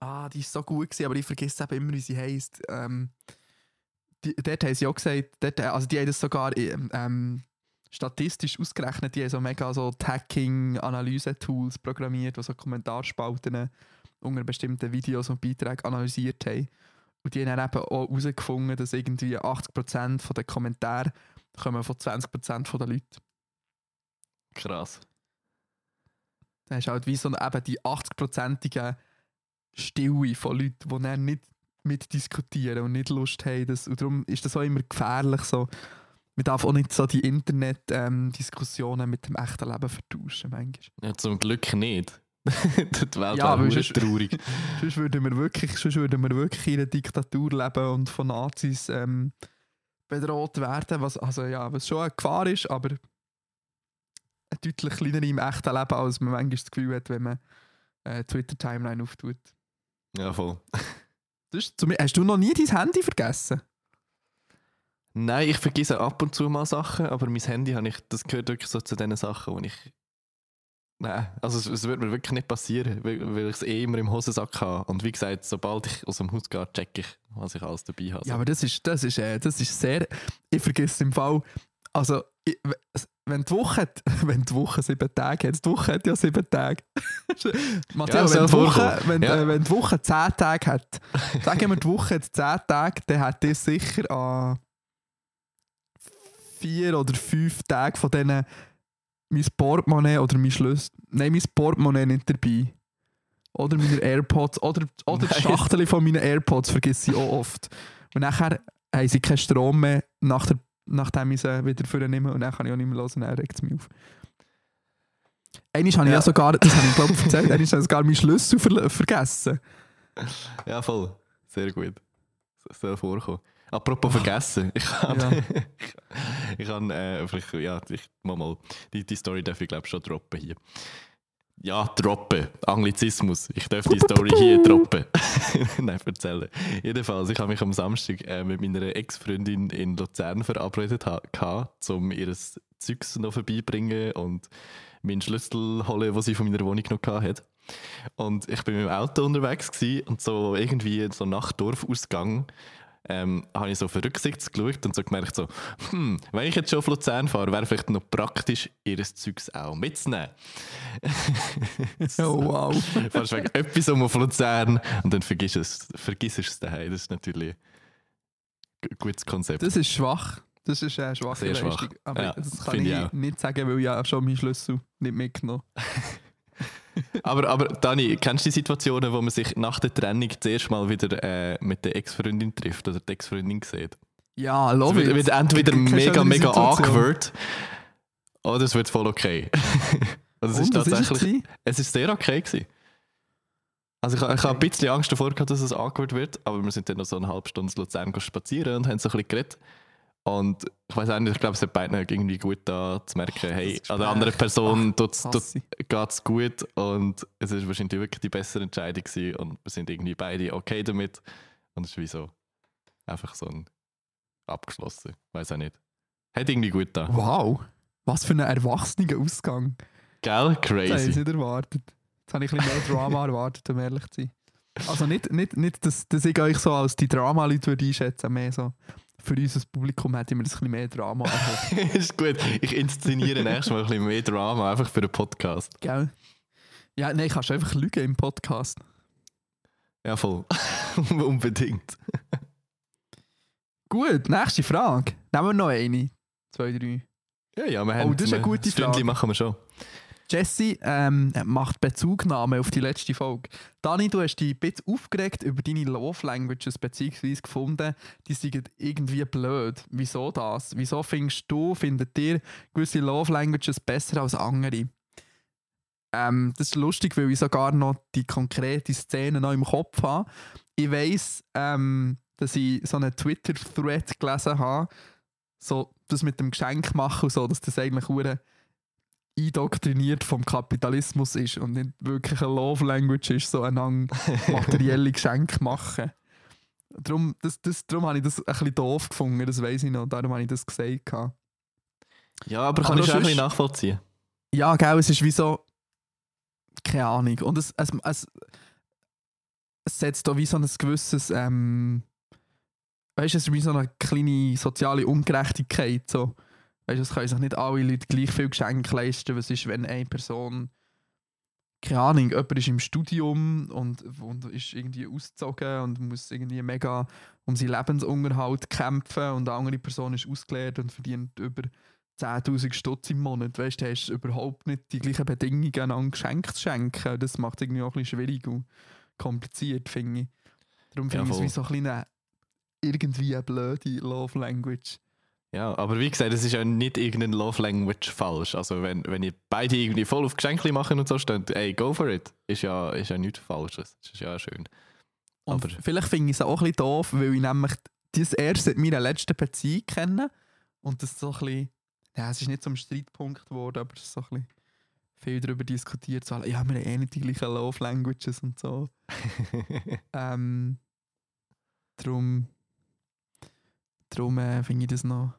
Ah, die ist so gut gewesen, aber ich vergesse eben immer, wie sie heisst. Ähm, die, dort haben sie auch gesagt, dort, also die haben das sogar ähm, statistisch ausgerechnet, die haben so mega so Tagging-Analyse-Tools programmiert, die so Kommentarspalten unter bestimmten Videos und Beiträgen analysiert haben. Und die haben dann eben auch herausgefunden, dass irgendwie 80% der Kommentare kommen von 20% der Leute. Krass. Dann hast du halt wie so eben die 80-prozentige Stille von Leuten, die dann nicht mitdiskutieren und nicht Lust haben. Das, und darum ist das auch immer gefährlich. So. Man darf auch nicht so die Internet-Diskussionen mit dem echten Leben vertauschen. Manchmal. Ja, zum Glück nicht. [laughs] die Welt Ja, wäre sonst- traurig. [laughs] sonst, würden wir wirklich, sonst würden wir wirklich in einer Diktatur leben und von Nazis ähm, bedroht werden. Was, also, ja, was schon eine Gefahr ist, aber eine deutlich kleiner im echten Leben, als man manchmal das Gefühl hat, wenn man äh, Twitter-Timeline auftut. Ja, voll. Das ist hast du noch nie dein Handy vergessen? Nein, ich vergesse ab und zu mal Sachen, aber mein Handy habe ich, das gehört wirklich so zu den Sachen, wo ich. Nein, also es, es wird mir wirklich nicht passieren, weil, weil ich es eh immer im Hosensack habe. Und wie gesagt, sobald ich aus dem Haus gehe, checke ich, was ich alles dabei habe. Ja, aber das ist, das ist, äh, das ist sehr. Ich vergesse im Fall. Also, ich, wenn die Woche hat, [laughs] wenn die Woche sieben Tage hat, die Woche hat ja sieben Tage. [laughs] Matteo, Ja, wenn, die Woche, wenn, Ja. äh, wenn die Woche zehn Tage hat, sagen wir, die Woche hat zehn Tage, dann hat die sicher an vier oder fünf Tagen von denen mein Portemonnaie oder mein Schlüssel. Nein, mein Portemonnaie nicht dabei. Oder meine AirPods. Oder, oder die. Schachtel von meinen AirPods vergesse ich auch oft. Und nachher haben sie keinen Strom mehr, nach der, nachdem ich sie wieder vornehme. Und dann kann ich auch nicht mehr hören, und dann regt es mich auf. Einmal habe ich ja sogar, das habe ich glaube ich erzählt, einmal habe ich sogar meinen Schlüssel ver vergessen. Ja, voll. Sehr gut. Soll vorkommen. Apropos vergessen. Ich habe. Ja. [laughs] ich habe. Äh, vielleicht, ja, ich mal mal. Die, die Story darf ich glaube schon droppen hier. Ja, droppen. Anglizismus. Ich darf die Story hier droppen. [laughs] Nein, erzählen. Jedenfalls, ich habe mich am Samstag äh, mit meiner Ex-Freundin in Luzern verabredet, ha- gehabt, um ihr Zeugs noch vorbeibringen und meinen Schlüssel holen, den sie von meiner Wohnung noch hatte. Und ich bin mit dem Auto unterwegs und so irgendwie so nach Dorfausgang ähm, habe ich so für Rücksichts geschaut und so gemerkt, so, hm, wenn ich jetzt schon auf Luzern fahre, wäre vielleicht noch praktisch, ihr Zeugs auch mitzunehmen. [laughs] Oh wow. [laughs] Fährst wegen etwas um auf Luzern und dann vergisst du es, vergisst es daheim. Das ist natürlich ein gutes Konzept. Das ist schwach. Das ist eine schwache Sehr schwach. Leistung. Aber Ja, das kann ich ich nicht sagen, weil ich ja schon meinen Schlüssel nicht mitgenommen [laughs] Aber, aber Dani, kennst du die Situationen, wo man sich nach der Trennung zuerst mal wieder äh, mit der Ex-Freundin trifft oder die Ex-Freundin sieht? Ja, Es love wird, it. wird entweder Keine mega, mega awkward oder es wird voll okay. Und [laughs] es ist Und, ist es tatsächlich, es ist sehr okay gewesen. Also ich, ich habe ein bisschen Angst davor gehabt, dass es awkward wird, aber wir sind dann noch so eine halbe Stunde in Luzern spazieren und haben so ein bisschen geredet. Und ich weiß auch nicht, ich glaube, es hat beiden irgendwie gut da zu merken, hey, an der anderen Gespräch. Person ich. geht's gut und es ist wahrscheinlich wirklich die bessere Entscheidung gewesen und wir sind irgendwie beide okay damit und es ist wie so einfach so ein abgeschlossen, weiß auch nicht. Hat irgendwie gut da. Wow. Was für ein erwachsener Ausgang. Gell? Das habe ich Crazy. nicht erwartet. Jetzt habe ich ein bisschen mehr Drama [laughs] erwartet, um ehrlich zu sein. Also nicht, nicht, nicht dass, dass ich euch so als die Drama-Leute einschätzen, mehr so für unser Publikum hätte ich mir das ein bisschen mehr Drama [laughs] ist gut. Ich inszeniere nächstes Mal ein bisschen mehr Drama, einfach für den Podcast. Gell? Ja, nein, kannst du einfach lügen im Podcast. Ja, voll. [laughs] Unbedingt. Gut, nächste Frage. Nehmen wir noch eine. Zwei, drei. Ja, ja, wir Oh, haben das ist eine gute Stündchen Frage. machen wir schon. Jesse ähm, macht Bezugnahme auf die letzte Folge. Dani, du hast dich ein bisschen aufgeregt über deine Love Languages, beziehungsweise gefunden, die sind irgendwie blöd. Wieso das? Wieso findest du, findet ihr gewisse Love Languages besser als andere? Ähm, das ist lustig, weil ich sogar noch die konkrete Szene noch im Kopf habe. Ich weiss, ähm, dass ich so einen Twitter-Thread gelesen habe, so das mit dem Geschenk machen und so, dass das eigentlich indoktriniert vom Kapitalismus ist und nicht wirklich eine Love Language ist, so einander [laughs] materielle Geschenke machen. Darum, das, das, darum habe ich das ein bisschen doof gefunden, das weiß ich noch, darum habe ich das gesagt. Ja, aber Aber kann ich schon ein bisschen nachvollziehen. Ja, gell, es ist wie so. Keine Ahnung. Und es, es, es, es setzt da wie so ein gewisses. Ähm, weißt du, es ist wie so eine kleine soziale Ungerechtigkeit. So. Weißt du, es können sich nicht alle Leute gleich viel Geschenke leisten. Was ist, wenn eine Person. Keine Ahnung, jemand ist im Studium und, und ist irgendwie ausgezogen und muss irgendwie mega um seinen Lebensunterhalt kämpfen und eine andere Person ist ausgelehrt und verdient über 10.000 Stutz im Monat, weißt du, hast du überhaupt nicht die gleichen Bedingungen an Geschenke zu schenken. Das macht es irgendwie auch ein bisschen schwierig und kompliziert, finde ich. Darum Ja, finde ich es wie so ein bisschen irgendwie eine blöde Love Language. Ja, aber wie gesagt, es ist ja nicht irgendein Love Language falsch. Also wenn, wenn ihr beide irgendwie voll auf Geschenke machen und so steht, ey, go for it. Ist ja, ist ja nichts Falsches. Das ist ja schön. Und Aber- vielleicht finde ich es auch ein bisschen doof, weil ich nämlich das erst seit meiner letzten Beziehung kenne und das so ein bisschen, ja, es ist nicht zum Streitpunkt geworden, aber es ist so ein bisschen viel darüber diskutiert, so, ja, wir haben eh nicht die gleichen Love Languages und so. [laughs] ähm, Darum, darum äh, finde ich das noch,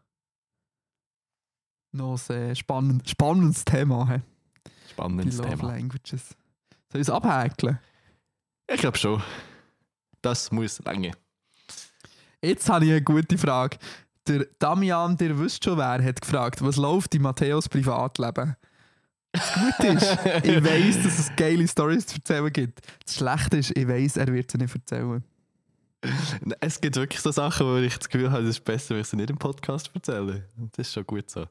noch ein sehr spannend, spannendes Thema. He? Die Spannendes Love Thema. Languages. Soll ich es abhäkeln? Ich glaube schon. Das muss lange. Jetzt habe ich eine gute Frage. Der Damian, der wisst schon wer, hat gefragt, was läuft in Matthäus Privatleben? Das Gute ist, [laughs] ich weiss, dass es geile Stories zu erzählen gibt. Das Schlechte ist, ich weiss, er wird sie nicht erzählen. Es gibt wirklich so Sachen, wo ich das Gefühl habe, es ist besser, wenn ich sie nicht im Podcast erzähle. Das ist schon gut so.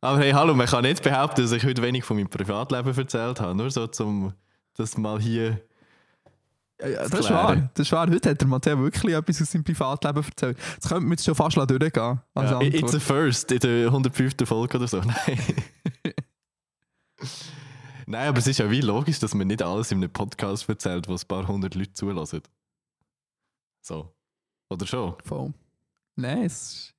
Aber hey, hallo, man kann nicht behaupten, dass ich heute wenig von meinem Privatleben erzählt habe. Nur so, um das mal hier. Ja, das ist wahr. Das ist wahr. Heute hat der Matteo wirklich etwas aus seinem Privatleben erzählt. Das könnte man jetzt schon fast durchgehen. Als Ja, it's a first in der 105. Folge oder so. [laughs] Nein. Nein, aber es ist ja wie logisch, dass man nicht alles in einem Podcast erzählt, wo ein paar hundert Leute zulassen. So. Oder schon? Voll. Nein, es ist...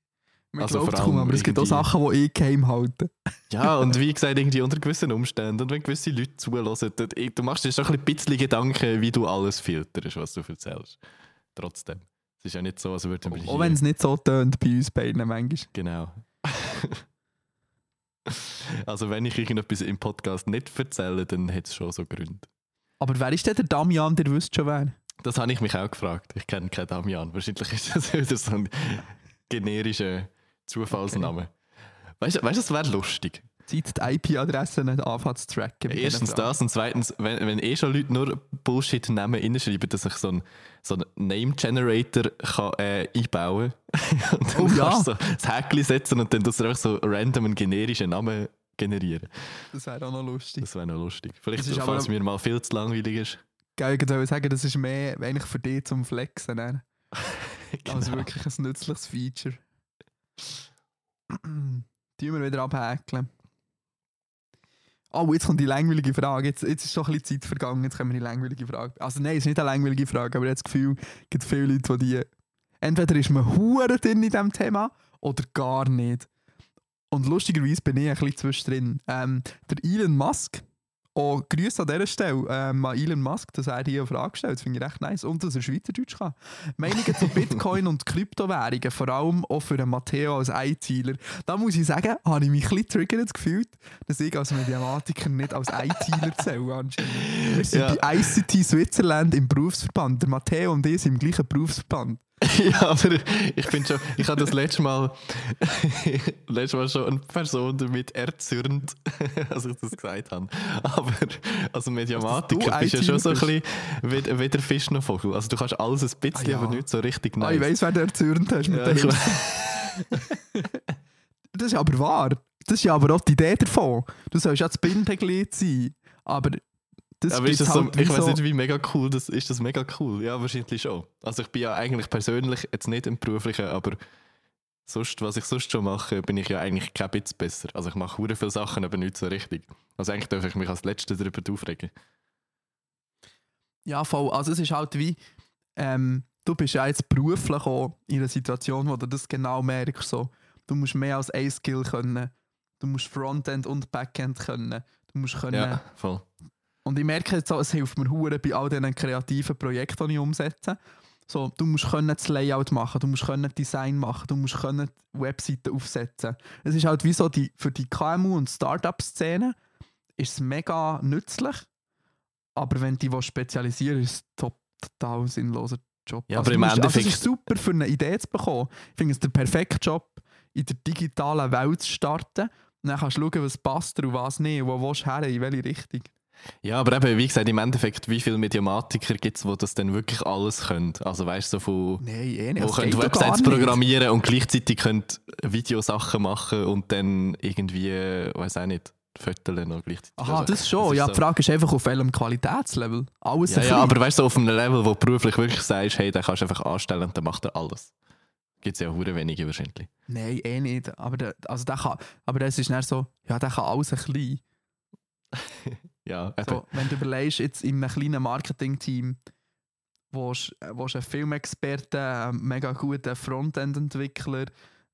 Man Also glaubt kaum, aber es gibt auch Sachen, die ich geheim halte. Ja, und wie gesagt, irgendwie unter gewissen Umständen und wenn gewisse Leute zulassen, dann- du machst dir schon ein bisschen Gedanken, wie du alles filterst, was du erzählst. Trotzdem. Es ist ja nicht so, als würden wir Auch wenn es nicht so tönt bei uns beiden manchmal. Genau. [laughs] also wenn ich irgendetwas im Podcast nicht erzähle, dann hat es schon so Gründe. Aber wer ist denn der Damian, der wisst schon wer? Das habe ich mich auch gefragt. Ich kenne keinen Damian. Wahrscheinlich ist das [laughs] wieder so ein generischer Zufallsname. Weißt du, weißt, du, das wäre lustig. Zeit, die IP-Adresse nicht anfangen zu tracken. Erstens das und zweitens, wenn, wenn eh schon Leute nur Bullshit-Namen reinschreiben, dass ich so einen so Name-Generator kann, äh, einbauen kann. [laughs] und dann Oh ja. kannst du so das Häkchen setzen und dann tust du einfach so random einen generischen Namen generieren. Das wäre auch noch lustig. Das wäre noch lustig. Vielleicht, falls mir mal viel zu langweilig ist. Geil, ich wollte sagen, das ist mehr eigentlich für dich zum Flexen. Ne? Also [laughs] Genau. wirklich ein nützliches Feature. [clears throat] Tun wir wieder abhäkeln. Oh, jetzt kommt die langweilige Frage. Jetzt, jetzt ist schon ein bisschen Zeit vergangen, jetzt kommen wir die langweilige Frage. Also nein, es ist nicht eine langweilige Frage, aber ich habe das Gefühl, es gibt viele Leute, die die... Entweder ist man hure drin in diesem Thema oder gar nicht. Und lustigerweise bin ich ein bisschen zwischendrin. Ähm, der Elon Musk, oh, Grüße an dieser Stelle ähm, an Elon Musk, dass er hier eine Frage stellt. Das finde ich recht nice. Und dass er Schweizerdeutsch kann. Meinungen zu Bitcoin und Kryptowährungen, vor allem auch für den Matteo als ITler. Da muss ich sagen, habe ich mich ein bisschen triggert gefühlt, dass ich als Mediamatiker nicht als ITler zähle anscheinend. Wir sind Ja. bei ICT Switzerland im Berufsverband. Der Matteo und ich sind im gleichen Berufsverband. [laughs] ja, aber ich bin schon, ich habe das letzte Mal, [laughs] letztes Mal schon eine Person damit erzürnt, [laughs] als ich das gesagt habe. Aber als Mediamatiker bist du ja schon so ein bisschen wie, wie der Fisch noch Vogel. Also du kannst alles ein bisschen, Ah, ja. aber nicht so richtig Ah, ich weiss, wer du erzürnt hast mit Ja, Hilfe. Das ist aber wahr. Das ist ja aber auch die Idee davon. Du sollst ja das Bindeglied sein. Aber das aber ist das so, halt wie ich weiß so- nicht, wie mega cool das ist. Das mega cool? Ja, wahrscheinlich schon. Also ich bin ja eigentlich persönlich jetzt nicht im beruflichen, aber sonst, was ich sonst schon mache, bin ich ja eigentlich kein bisschen besser. Also ich mache hure viele Sachen, aber nicht so richtig. Also eigentlich darf ich mich als Letzter darüber aufregen. Ja, voll. Also es ist halt wie, ähm, du bist ja jetzt beruflich auch in einer Situation, wo du das genau merkst. So. Du musst mehr als ein Skill können. Du musst Frontend und Backend können. Du musst können. Ja, voll. Und ich merke jetzt auch, es hilft mir hure bei all diesen kreativen Projekten, die ich umsetze. So, du musst können das Layout machen, du musst können Design machen, du musst können Webseiten aufsetzen. Es ist halt wie so, die, für die KMU- und Startup-Szene ist es mega nützlich, aber wenn du dich spezialisieren ist es total sinnloser Job. Ja, also aber im musst- also es Endeffekt- ist super für eine Idee zu bekommen. Ich finde es der perfekte Job, in der digitalen Welt zu starten. Und dann kannst du schauen, was passt und was nicht, wo willst du her, in welche Richtung. Ja, aber eben, wie gesagt, im Endeffekt, wie viele Mediamatiker gibt es, die das dann wirklich alles können? Also weißt du, so von Nein, eh nicht. wo Das können Websites programmieren und gleichzeitig können Videosachen machen und dann irgendwie, weiß auch nicht, Fotos noch gleichzeitig. Aha, Also, das schon. ist ja, so. die Frage ist einfach, auf welchem Qualitätslevel. Alles Ja, ja, aber weißt du, auf einem Level, wo du beruflich wirklich sagst, hey, den kannst du einfach anstellen und dann macht er alles. Gibt es ja hure wenige wahrscheinlich. Nein, eh nicht. Aber, der, also der kann, aber das ist nicht so, ja, der kann alles ein bisschen. [laughs] Ja, eben. So, wenn du überlegst, jetzt in einem kleinen Marketing-Team, wo du einen Filmexperten, einen mega guten Frontend-Entwickler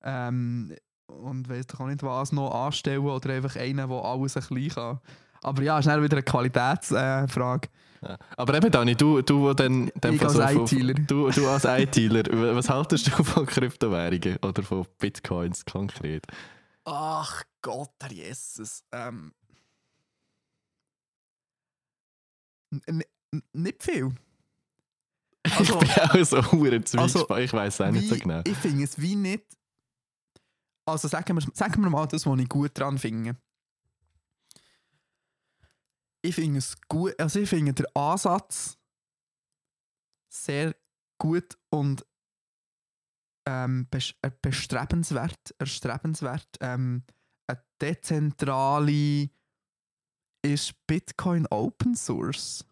ähm, und weiss doch auch nicht was noch anstellen oder einfach einen, der alles ein bisschen kann. Aber ja, ist dann wieder eine Qualitätsfrage. Äh. Ja. Aber eben, Dani, du, du, wo dann, dann Ich als ITler. Du, du als ITler, was haltest du von Kryptowährungen oder von Bitcoins konkret? Ach Gott, Herr Jesus. Ähm. N- nicht viel. Also, ich bin auch so hure Also, ich weiß auch nicht so wie- genau. Ich finde es wie nicht. Also sagen wir, sagen wir mal das, was ich gut dran finde. Ich finde es gut, also ich finde den Ansatz sehr gut und ähm, äh, bestrebenswert, erstrebenswert. Ähm, eine dezentrale ist Bitcoin Open Source.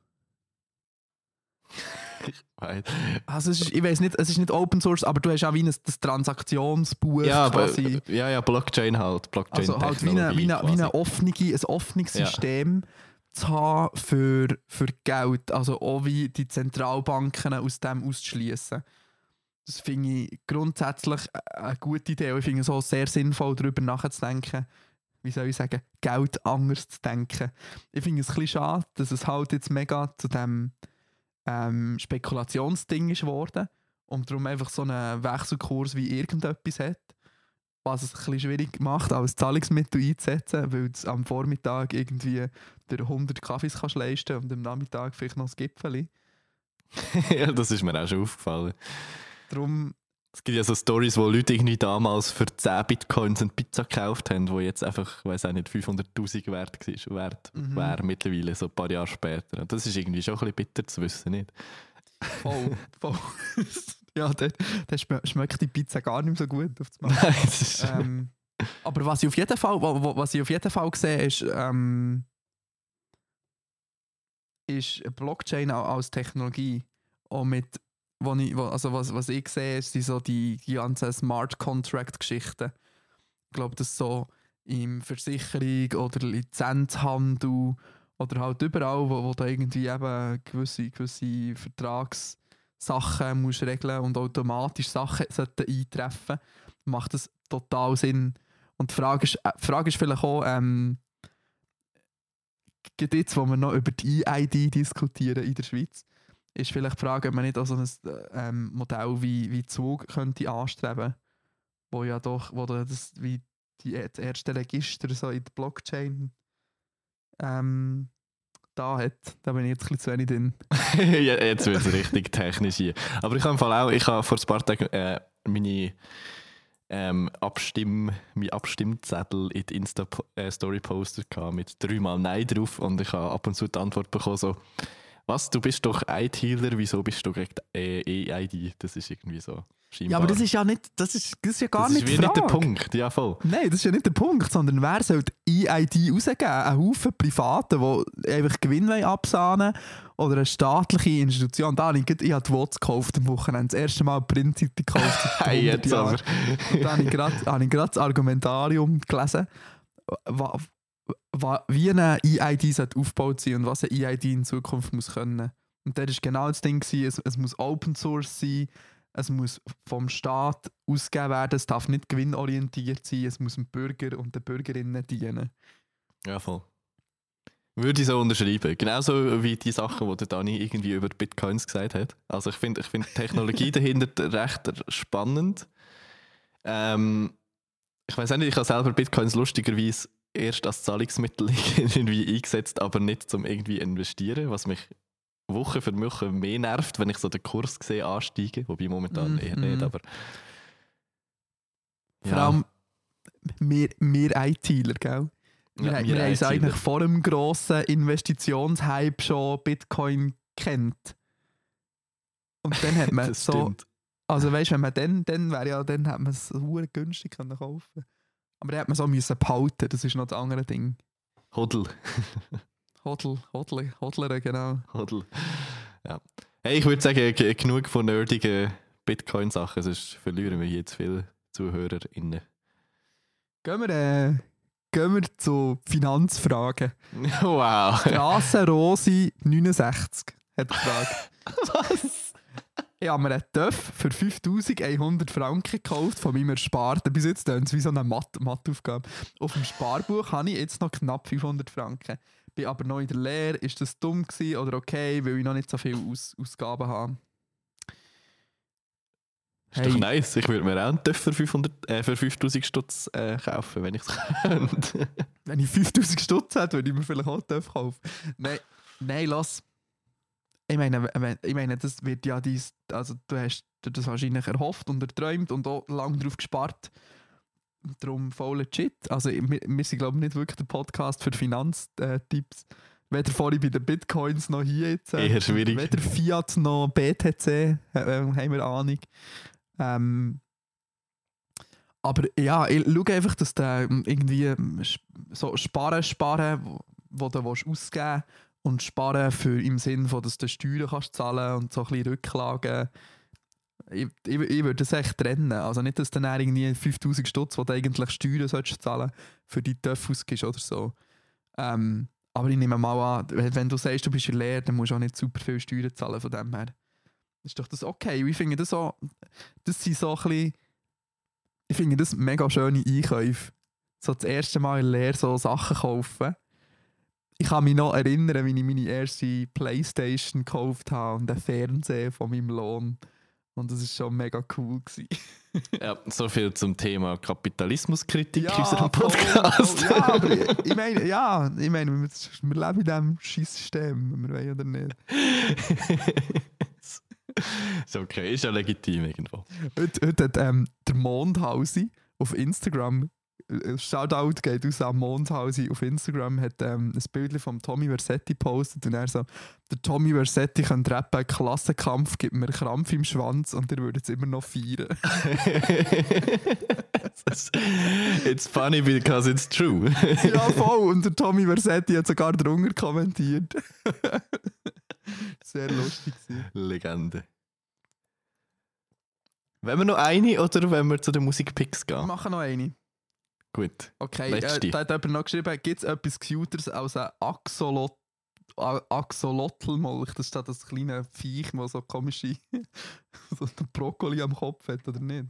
Weil- Also es ist, ich weiß nicht, es ist nicht Open Source, aber du hast auch wie ein das Transaktionsbuch Ja, aber, quasi. ja, ja, Blockchain halt. Blockchain Also halt wie, eine, wie, eine, wie eine offene, ein offenes Ja. System zu haben für, für Geld. Also auch wie die Zentralbanken aus dem auszuschließen. Das finde ich grundsätzlich eine gute Idee. Und ich finde es auch sehr sinnvoll, darüber nachzudenken, wie soll ich sagen, Geld anders zu denken. Ich finde es ein bisschen schade, dass es halt jetzt mega zu dem ähm, Spekulationsding ist geworden und darum einfach so einen Wechselkurs wie irgendetwas hat, was es ein bisschen schwierig macht, als Zahlungsmittel einzusetzen, weil du am Vormittag irgendwie dir 100 Kaffees kannst leisten und am Nachmittag vielleicht noch das Gipfeli. [laughs] ja, das ist mir auch schon aufgefallen. Darum, Es gibt ja so Stories, wo Leute irgendwie damals für 10 Bitcoins eine Pizza gekauft haben, die jetzt einfach, weiß auch nicht, 500'000 wert war, wert Mhm. wäre mittlerweile, so ein paar Jahre später. Und das ist irgendwie schon ein bisschen bitter zu wissen, nicht? voll, [laughs] voll. ja, dann dann schme- schmeckt die Pizza gar nicht mehr so gut auf das Mal. Nein, das ist, ähm, aber was ich auf jeden Fall, wa- wa- was ich auf jeden Fall sehe, ist, ähm, ist Blockchain als Technologie. Auch mit, wo ich, wo, also was, was ich sehe, sind so die, die ganzen Smart Contract Geschichten. Ich glaube, das so im Versicherung oder Lizenzhandel oder halt überall, wo, wo du irgendwie eben gewisse, gewisse Vertragssachen musst regeln und automatisch Sachen sollten eintreffen, macht das total Sinn. Und die Frage ist, äh, Frage ist vielleicht auch, ähm, jetzt, wo wir noch über die EID diskutieren in der Schweiz, ist vielleicht die Frage, ob man nicht auch so ein äh, ähm, Modell wie, wie Zug könnte anstreben, wo ja doch, wo da das wie die, das erste Register so in der Blockchain ähm, da hat. Da bin ich jetzt ein bisschen zu wenig drin. [laughs] jetzt wird es richtig technisch hier. Aber ich habe auch, ich habe vor ein paar Tagen äh, meine ähm, Abstimm, mein Abstimmzettel in die Insta-Story postet gehabt mit dreimal Nein drauf und ich habe ab und zu die Antwort bekommen so was, du bist doch IT-Healer, wieso bist du gegen äh, EID? Das ist irgendwie so scheinbar. Ja, aber das ist ja nicht, das ist, das ist ja gar das nicht ist nicht der. Punkt, ja voll. Nein, das ist ja nicht der Punkt, sondern wer soll die EID rausgeben? Ein Haufen Privaten, die einfach Gewinn absahnen oder eine staatliche Institution. Da habe ich, ich habe die WOTS gekauft am Wochenende. Das erste Mal Printseite gekauft. [laughs] Hey, 100 jetzt aber. Und da habe ich gerade das Argumentarium gelesen, wie eine EID aufgebaut sein und was eine EID in Zukunft muss können. Und das war genau das Ding, gewesen, es, es muss Open Source sein, es muss vom Staat ausgegeben werden, es darf nicht gewinnorientiert sein, es muss dem Bürger und den Bürgerinnen dienen. Ja, voll. Würde ich so unterschreiben. Genauso wie die Sachen, die der Dani irgendwie über Bitcoins gesagt hat. Also ich finde ich find die Technologie [laughs] dahinter recht spannend. Ähm, ich weiß nicht, ich habe selber Bitcoins lustigerweise erst als Zahlungsmittel [laughs] irgendwie eingesetzt, aber nicht zum irgendwie investieren, was mich Woche für Woche mehr nervt, wenn ich so den Kurs sehe ansteigen, wobei momentan Mhm. eher nicht, aber Vor allem wir, wir ITler, gell? Wir, Ja, wir, wir haben es eigentlich vor dem grossen Investitionshype schon Bitcoin kennt. Und dann hat [laughs] man so, stimmt. also weißt, wenn man dann, dann wäre ja, dann hat man es günstig können kaufen. Aber dann hat man so müssen behalten, das ist noch das andere Ding. Hodl. Hodl, Hodl, Hodlere, genau. Hodl. Ja. Hey, ich würde sagen, genug von nerdigen Bitcoin-Sachen, sonst verlieren wir jetzt viele ZuhörerInnen. Gehen wir, äh, gehen wir zu Finanzfragen. [laughs] Wow. Strasse Rosi 69 hat gefragt. [laughs] Was? Ich habe mir einen Töff für 5100 Franken gekauft von meinem Ersparten. Bis jetzt tönt es wie so eine Matheaufgabe. Auf dem Sparbuch habe ich jetzt noch knapp 500 Franken. bin aber noch in der Lehre. Ist das dumm gewesen oder okay, weil ich noch nicht so viele Aus Ausgaben habe? Ist doch nice. Ich würde mir auch einen TÜV für, 500, äh, für 5000 Stutz äh, kaufen, wenn ich es [laughs] könnte. Wenn ich 5000 Stutz hätte, würde ich mir vielleicht auch einen TÜV kaufen. Nein, nein, lass. Ich meine, wenn- ich meine, das wird ja dies, also du hast dir das wahrscheinlich erhofft und erträumt und auch lange darauf gespart. Darum voll legit. Also wir, wir sind glaube ich nicht wirklich der Podcast für Finanztipps. Weder vorhin bei den Bitcoins noch hier jetzt. äh, Eher schwierig. Weder Fiat noch BTC äh, äh, haben wir Ahnung. Ähm, aber ja, ich schaue einfach, dass du ähm, irgendwie ähm, so sparen, sparen, wo, wo du willst ausgeben und sparen für im Sinn von, dass du Steuern kannst zahlen und so ein bisschen Rücklagen. Ich, ich, ich würde das echt trennen. Also nicht, dass du dann irgendwie 5000 Stutz, die du eigentlich Steuern solltest zahlen, für die TÜV ausgibst oder so. Ähm, aber ich nehme mal an, wenn, du sagst, du bist in Lehre, dann musst du auch nicht super viel Steuern zahlen von dem her. Ist doch das okay. Ich finde das so, das sind so ein bisschen, ich finde das mega schöne Einkäufe. So das erste Mal in Lehre so Sachen kaufen. Ich kann mich noch erinnern, wie ich meine erste Playstation gekauft habe und den Fernseher von meinem Lohn. Und das war schon mega cool. Gewesen. [laughs] ja, so viel zum Thema Kapitalismuskritik in voll, unserem Podcast. voll. Ja, aber ich, [laughs] ich meine, ja, ich meine, wir, wir leben in diesem scheiß System, wenn wir wollen oder nicht. ist okay, ist ja legitim irgendwo. Heute, heute hat ähm, der Mondhausi auf Instagram, Shoutout geht aus an Mondhausi auf Instagram, hat ähm, ein Bild von Tommy Versetti gepostet und er so, der Tommy Versetti könnte rappen, Klassenkampf gibt mir Krampf im Schwanz und er würde es immer noch feiern. [laughs] it's funny because it's true. [laughs] ja, voll. Und der Tommy Versetti hat sogar drunter kommentiert. [laughs] Sehr lustig. gewesen. Legende. Wenn wir noch eine oder wenn wir zu den Musikpicks Wir gehen? machen noch eine. Gut. Okay, Letzte. äh, da hat jemand noch geschrieben, gibt es etwas Cuteres als ein Axolot Axolotlmolch? Das ist da das kleine Viech, das so komische [laughs] so Brokkoli am Kopf hat, oder nicht?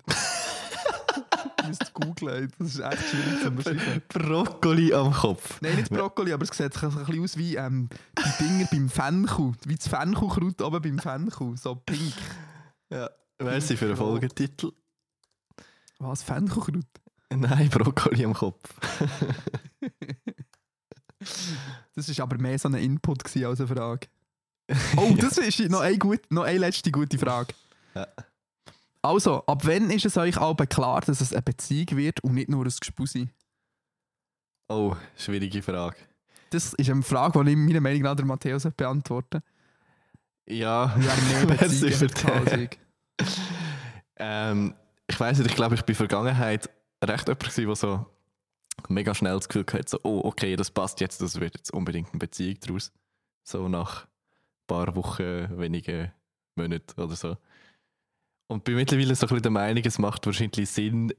Du [laughs] müsst googeln, das ist echt schwierig zu beschreiben. Brokkoli am Kopf. Nein, nicht Brokkoli, aber es sieht ein bisschen aus wie ähm, die Dinger beim Fenchel. Wie das Fenchelkraut oben beim Fenchel. So pink. Ja. Merci für den Folgetitel. Was, Fenchelkraut? [laughs] Nein, Brokkoli am Kopf. [laughs] Das war aber mehr so ein Input als eine Frage. [laughs] Oh, das ist noch eine, gut, noch eine letzte gute Frage. Ja. Also, ab wann ist es euch aber klar, dass es eine Beziehung wird und nicht nur ein Gespusi? Oh, schwierige Frage. Das ist eine Frage, die ich meiner Meinung nach der Matthäus beantworten Ja, Wer Beziehungen für ähm, ich weiß nicht, ich glaube, ich bin Vergangenheit recht jemand der so mega schnell das Gefühl hatte, so, oh, okay, das passt jetzt, das wird jetzt unbedingt eine Beziehung daraus. So nach ein paar Wochen, wenigen Monaten oder so. Und bin mittlerweile so ein bisschen der Meinung, es macht wahrscheinlich Sinn,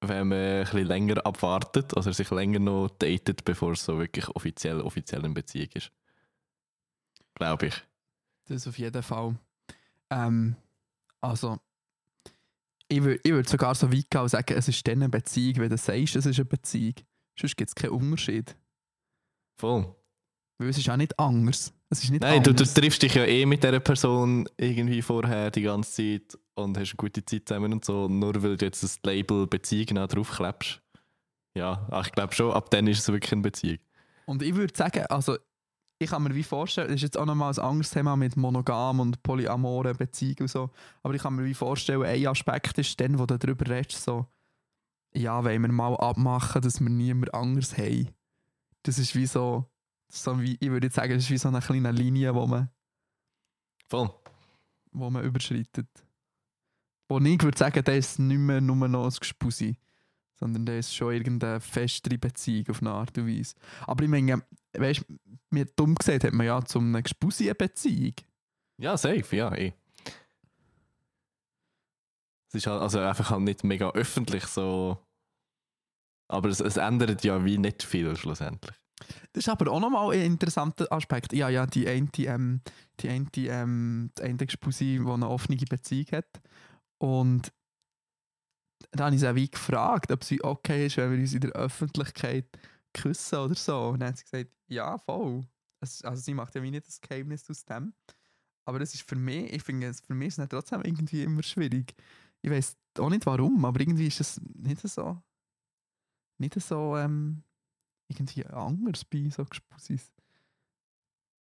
wenn man ein bisschen länger abwartet, also sich länger noch datet, bevor es so wirklich offiziell, offiziell eine Beziehung ist. Glaube ich. Das auf jeden Fall. Ähm, also, ich würde ich würd sogar so weit gehen und sagen, es ist dann eine Beziehung, wenn du sagst, es ist eine Beziehung. Sonst gibt es keinen Unterschied. Voll. Weil es ist auch nicht anders. Es ist nicht Nein, du, du anders. triffst dich ja eh mit dieser Person irgendwie vorher die ganze Zeit und hast eine gute Zeit zusammen und so. Nur weil du jetzt das Label Beziehung noch draufklebst. Ja, ich glaube schon, ab dann ist es wirklich eine Beziehung. Und ich würde sagen, also ich kann mir wie vorstellen, das ist jetzt auch nochmal ein anderes Thema mit monogam und polyamoren Beziehungen und so, aber ich kann mir wie vorstellen, ein Aspekt ist dann, wo du darüber redest, so, ja, wollen wir mal abmachen, dass wir niemand anders haben. Das ist wie so, so wie, ich würde jetzt sagen, das ist wie so eine kleine Linie, wo man, Voll. wo man überschreitet. Wo ich würde sagen, das ist nicht mehr nur noch ein Gespusi, sondern das ist schon irgendeine festere Beziehung auf eine Art und Weise. Aber ich meine, weißt du, mir dumm gesagt hat man ja zum einer Gespusi Beziehung. Ja, safe, ja, eh. Es ist halt also einfach halt nicht mega öffentlich so. Aber es, es ändert ja wie nicht viel schlussendlich. Das ist aber auch nochmal ein interessanter Aspekt. Ja, ja, die eine, ähm, die eine, ähm, die eine Gespusi, die eine offene Beziehung hat. Und da habe ich sie auch wie gefragt, ob sie okay ist, wenn wir uns in der Öffentlichkeit küssen oder so. Und dann hat sie gesagt, ja, voll. Also sie macht ja wie nicht das Geheimnis aus dem. Aber das ist für mich, ich finde, für mich ist es trotzdem irgendwie immer schwierig. Ich weiß auch nicht warum, aber irgendwie ist es nicht so, nicht so, ähm, irgendwie anders bei so Gespusis.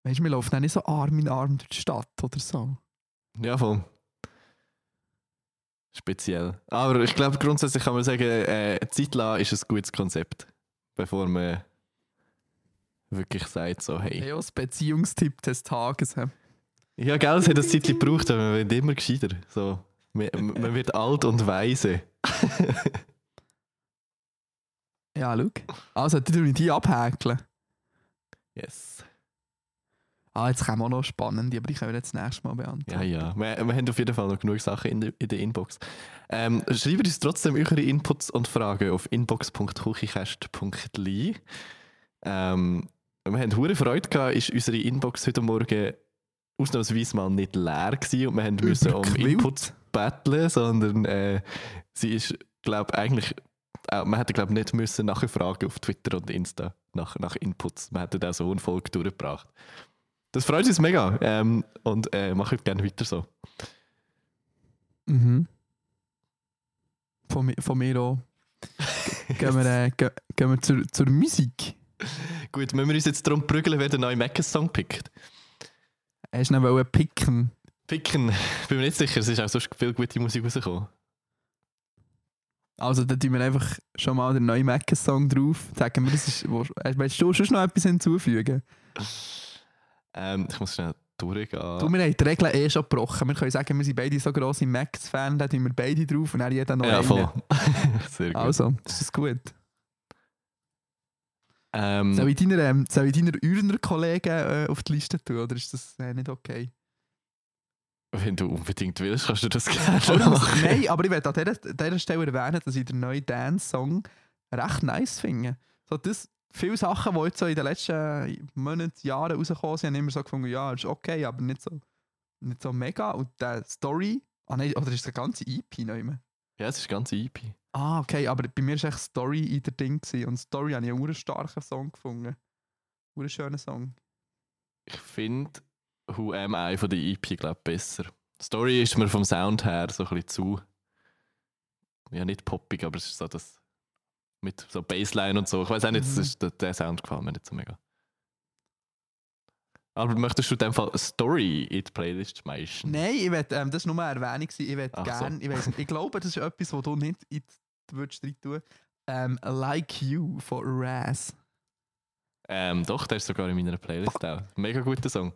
Weißt du, wir laufen auch nicht so Arm in Arm durch die Stadt oder so. Ja, voll. Speziell. Aber ich glaube, grundsätzlich kann man sagen, äh, Zeit lassen ist ein gutes Konzept. Bevor man wirklich sagt, so, hey. Ja, das Beziehungstipp des Tages. Ja, gell, es hat eine Zeit gebraucht, aber man wird immer gescheiter. So, man, man wird alt und weise. [laughs] Ja, schau. Also, die tun die abhäkeln. Yes. Ah, jetzt kommen auch noch spannende, aber die können wir jetzt das nächste Mal beantworten. Ja, ja. Wir, wir haben auf jeden Fall noch genug Sachen in der, in der Inbox. Ähm, schreibt uns trotzdem eure Inputs und Fragen auf inbox.kuchikast.li. Ähm, wir haben hure Freude gehabt, ist unsere Inbox heute Morgen ausnahmsweise mal nicht leer gewesen und wir haben müssen um. Inputs battlen, sondern äh, sie ist, glaube eigentlich, äh, man hätte glaube nicht müssen nachher fragen auf Twitter und Insta nach, nach Inputs. Man hätte da so eine Folge durchgebracht. Das freut uns mega ähm, und äh, mache ich gerne weiter so. Mhm. Von, von mir auch. [laughs] gehen wir, äh, ge, gehen wir zur, zur Musik. Gut, müssen wir uns jetzt darum prügeln, wer den neuen Mackes-Song pickt? Hast du noch wollen picken? Picken, [laughs] bin mir nicht sicher, es ist auch sonst viel gute Musik rausgekommen. Also, da tun wir einfach schon mal den neuen Macken-Song drauf. Sagen wir, das ist. äh, Willst du sonst noch etwas hinzufügen? Ähm, ich muss schnell durchgehen. Du, wir haben die Regeln eh schon gebrochen. Wir können sagen, wir sind beide so grosse Macs-Fans, da tun wir beide drauf und dann jeder noch ja, einen. voll. [laughs] Sehr gut. Also, das ist gut. ähm, Soll ich deiner, ähm, soll ich deiner Ürner Kollegen äh, auf die Liste tun oder ist das äh, nicht okay? wenn du unbedingt willst, kannst du das gerne Oder? machen. Nein, aber ich werde an dieser, dieser Stelle erwähnen, dass ich den neuen Dance-Song recht nice finde. So, das, viele Sachen, die jetzt so in den letzten Monaten, Jahren rausgekommen sind, haben immer so gefunden, ja, ist okay, aber nicht so, nicht so mega. Und der Story, ah nein, oder ist das ganze EP noch immer? Ja, es ist ganz EP. Ah, okay, aber bei mir war echt Story in der Ding. Gewesen. Und Story habe ich einen starken Song gefunden. Einen schönen Song. Ich finde Who Am I von der EP, glaube besser. Story ist mir vom Sound her so ein bisschen zu. Ja, nicht poppig, aber es ist so das. Mit so Bassline und so. Ich weiß auch nicht, das Mhm. ist, der, der Sound gefällt mir nicht so mega. Aber möchtest du in dem Fall eine Story in die Playlist schmeißen? Nein, ich will, ähm, das war nur eine Erwähnung. Ich will Ach so. gerne, ich, weiss ich glaube, das ist etwas, was du nicht in die würdest rein tun. Ähm, like You von Raz. Ähm, doch, der ist sogar in meiner Playlist auch. Mega guter Song.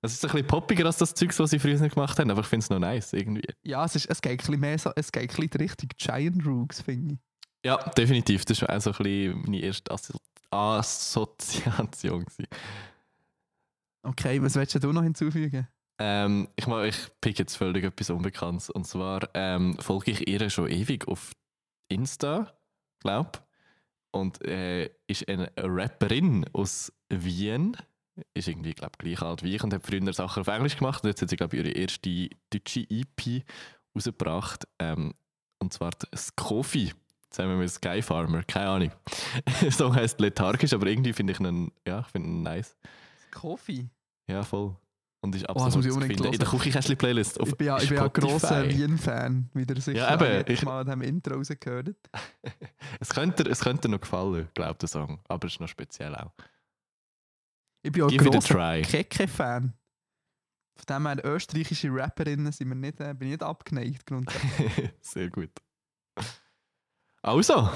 Es ist ein bisschen poppiger als das Zeug, was sie früher nicht gemacht haben, aber ich finde es noch nice irgendwie. Ja, es, ist, es geht ein bisschen mehr so, es geht ein bisschen die Richtung Giant Rooks, finde ich. Ja, definitiv. Das war auch so ein bisschen meine erste Assozi Assoziation. Okay, was willst du noch hinzufügen? Ähm, ich, mach, ich pick jetzt völlig etwas Unbekanntes. Und zwar ähm, folge ich ihr schon ewig auf Insta, glaube Und äh, ist eine Rapperin aus Wien. Ist irgendwie, glaube gleich alt wie ich und hat früher Sachen auf Englisch gemacht. Und jetzt hat sie, glaube ich, ihre erste deutsche EP rausgebracht. Ähm, und zwar die Skofi. Zusammen mit Sky Farmer. Keine Ahnung. [laughs] Der Song heißt lethargisch, aber irgendwie finde ich ihn, ja, ich finde ihn nice. Coffee. Ja, voll. Und ist das absolut ich zu finden. In der. Küchenkästchen-Playlist Ich bin ja, ich bin ja ein grosser Wien-Fan, wie ihr sicher Ja, eben, ich- Mal an diesem Intro rausgehört [laughs] Es könnte, es könnte noch gefallen, glaubt der Song. Aber es ist noch speziell auch. Ich bin auch ein Give a grosser. Keke-Fan. Von dem her, österreichische Rapperinnen sind wir nicht, äh, bin ich nicht abgeneigt. [laughs] Sehr gut. Also,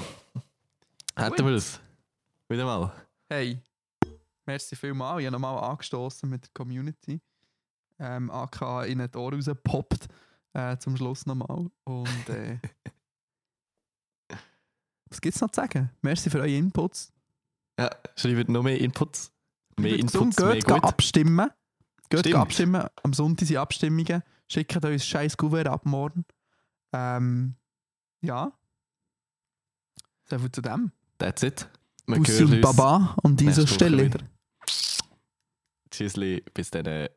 hätten wir es. Wieder mal. Hey, merci vielmals. Ich habe nochmal angestoßen mit der Community. Ähm, AK in die Ohren rausgepoppt. Äh, zum Schluss nochmal. Und äh, [laughs] was gibt es noch zu sagen? Merci für eure Inputs. Ja, schreibt noch mehr Inputs. Mehr Inputs, mehr geht, geht gut. abstimmen. Geht abstimmen. Am Sonntag sind Abstimmungen. Schickt uns scheiß Gouverne ab morgen. Ähm, ja. So viel zu dem. That's it. Bussi und Baba an dieser Stelle. Tschüssli, bis dann.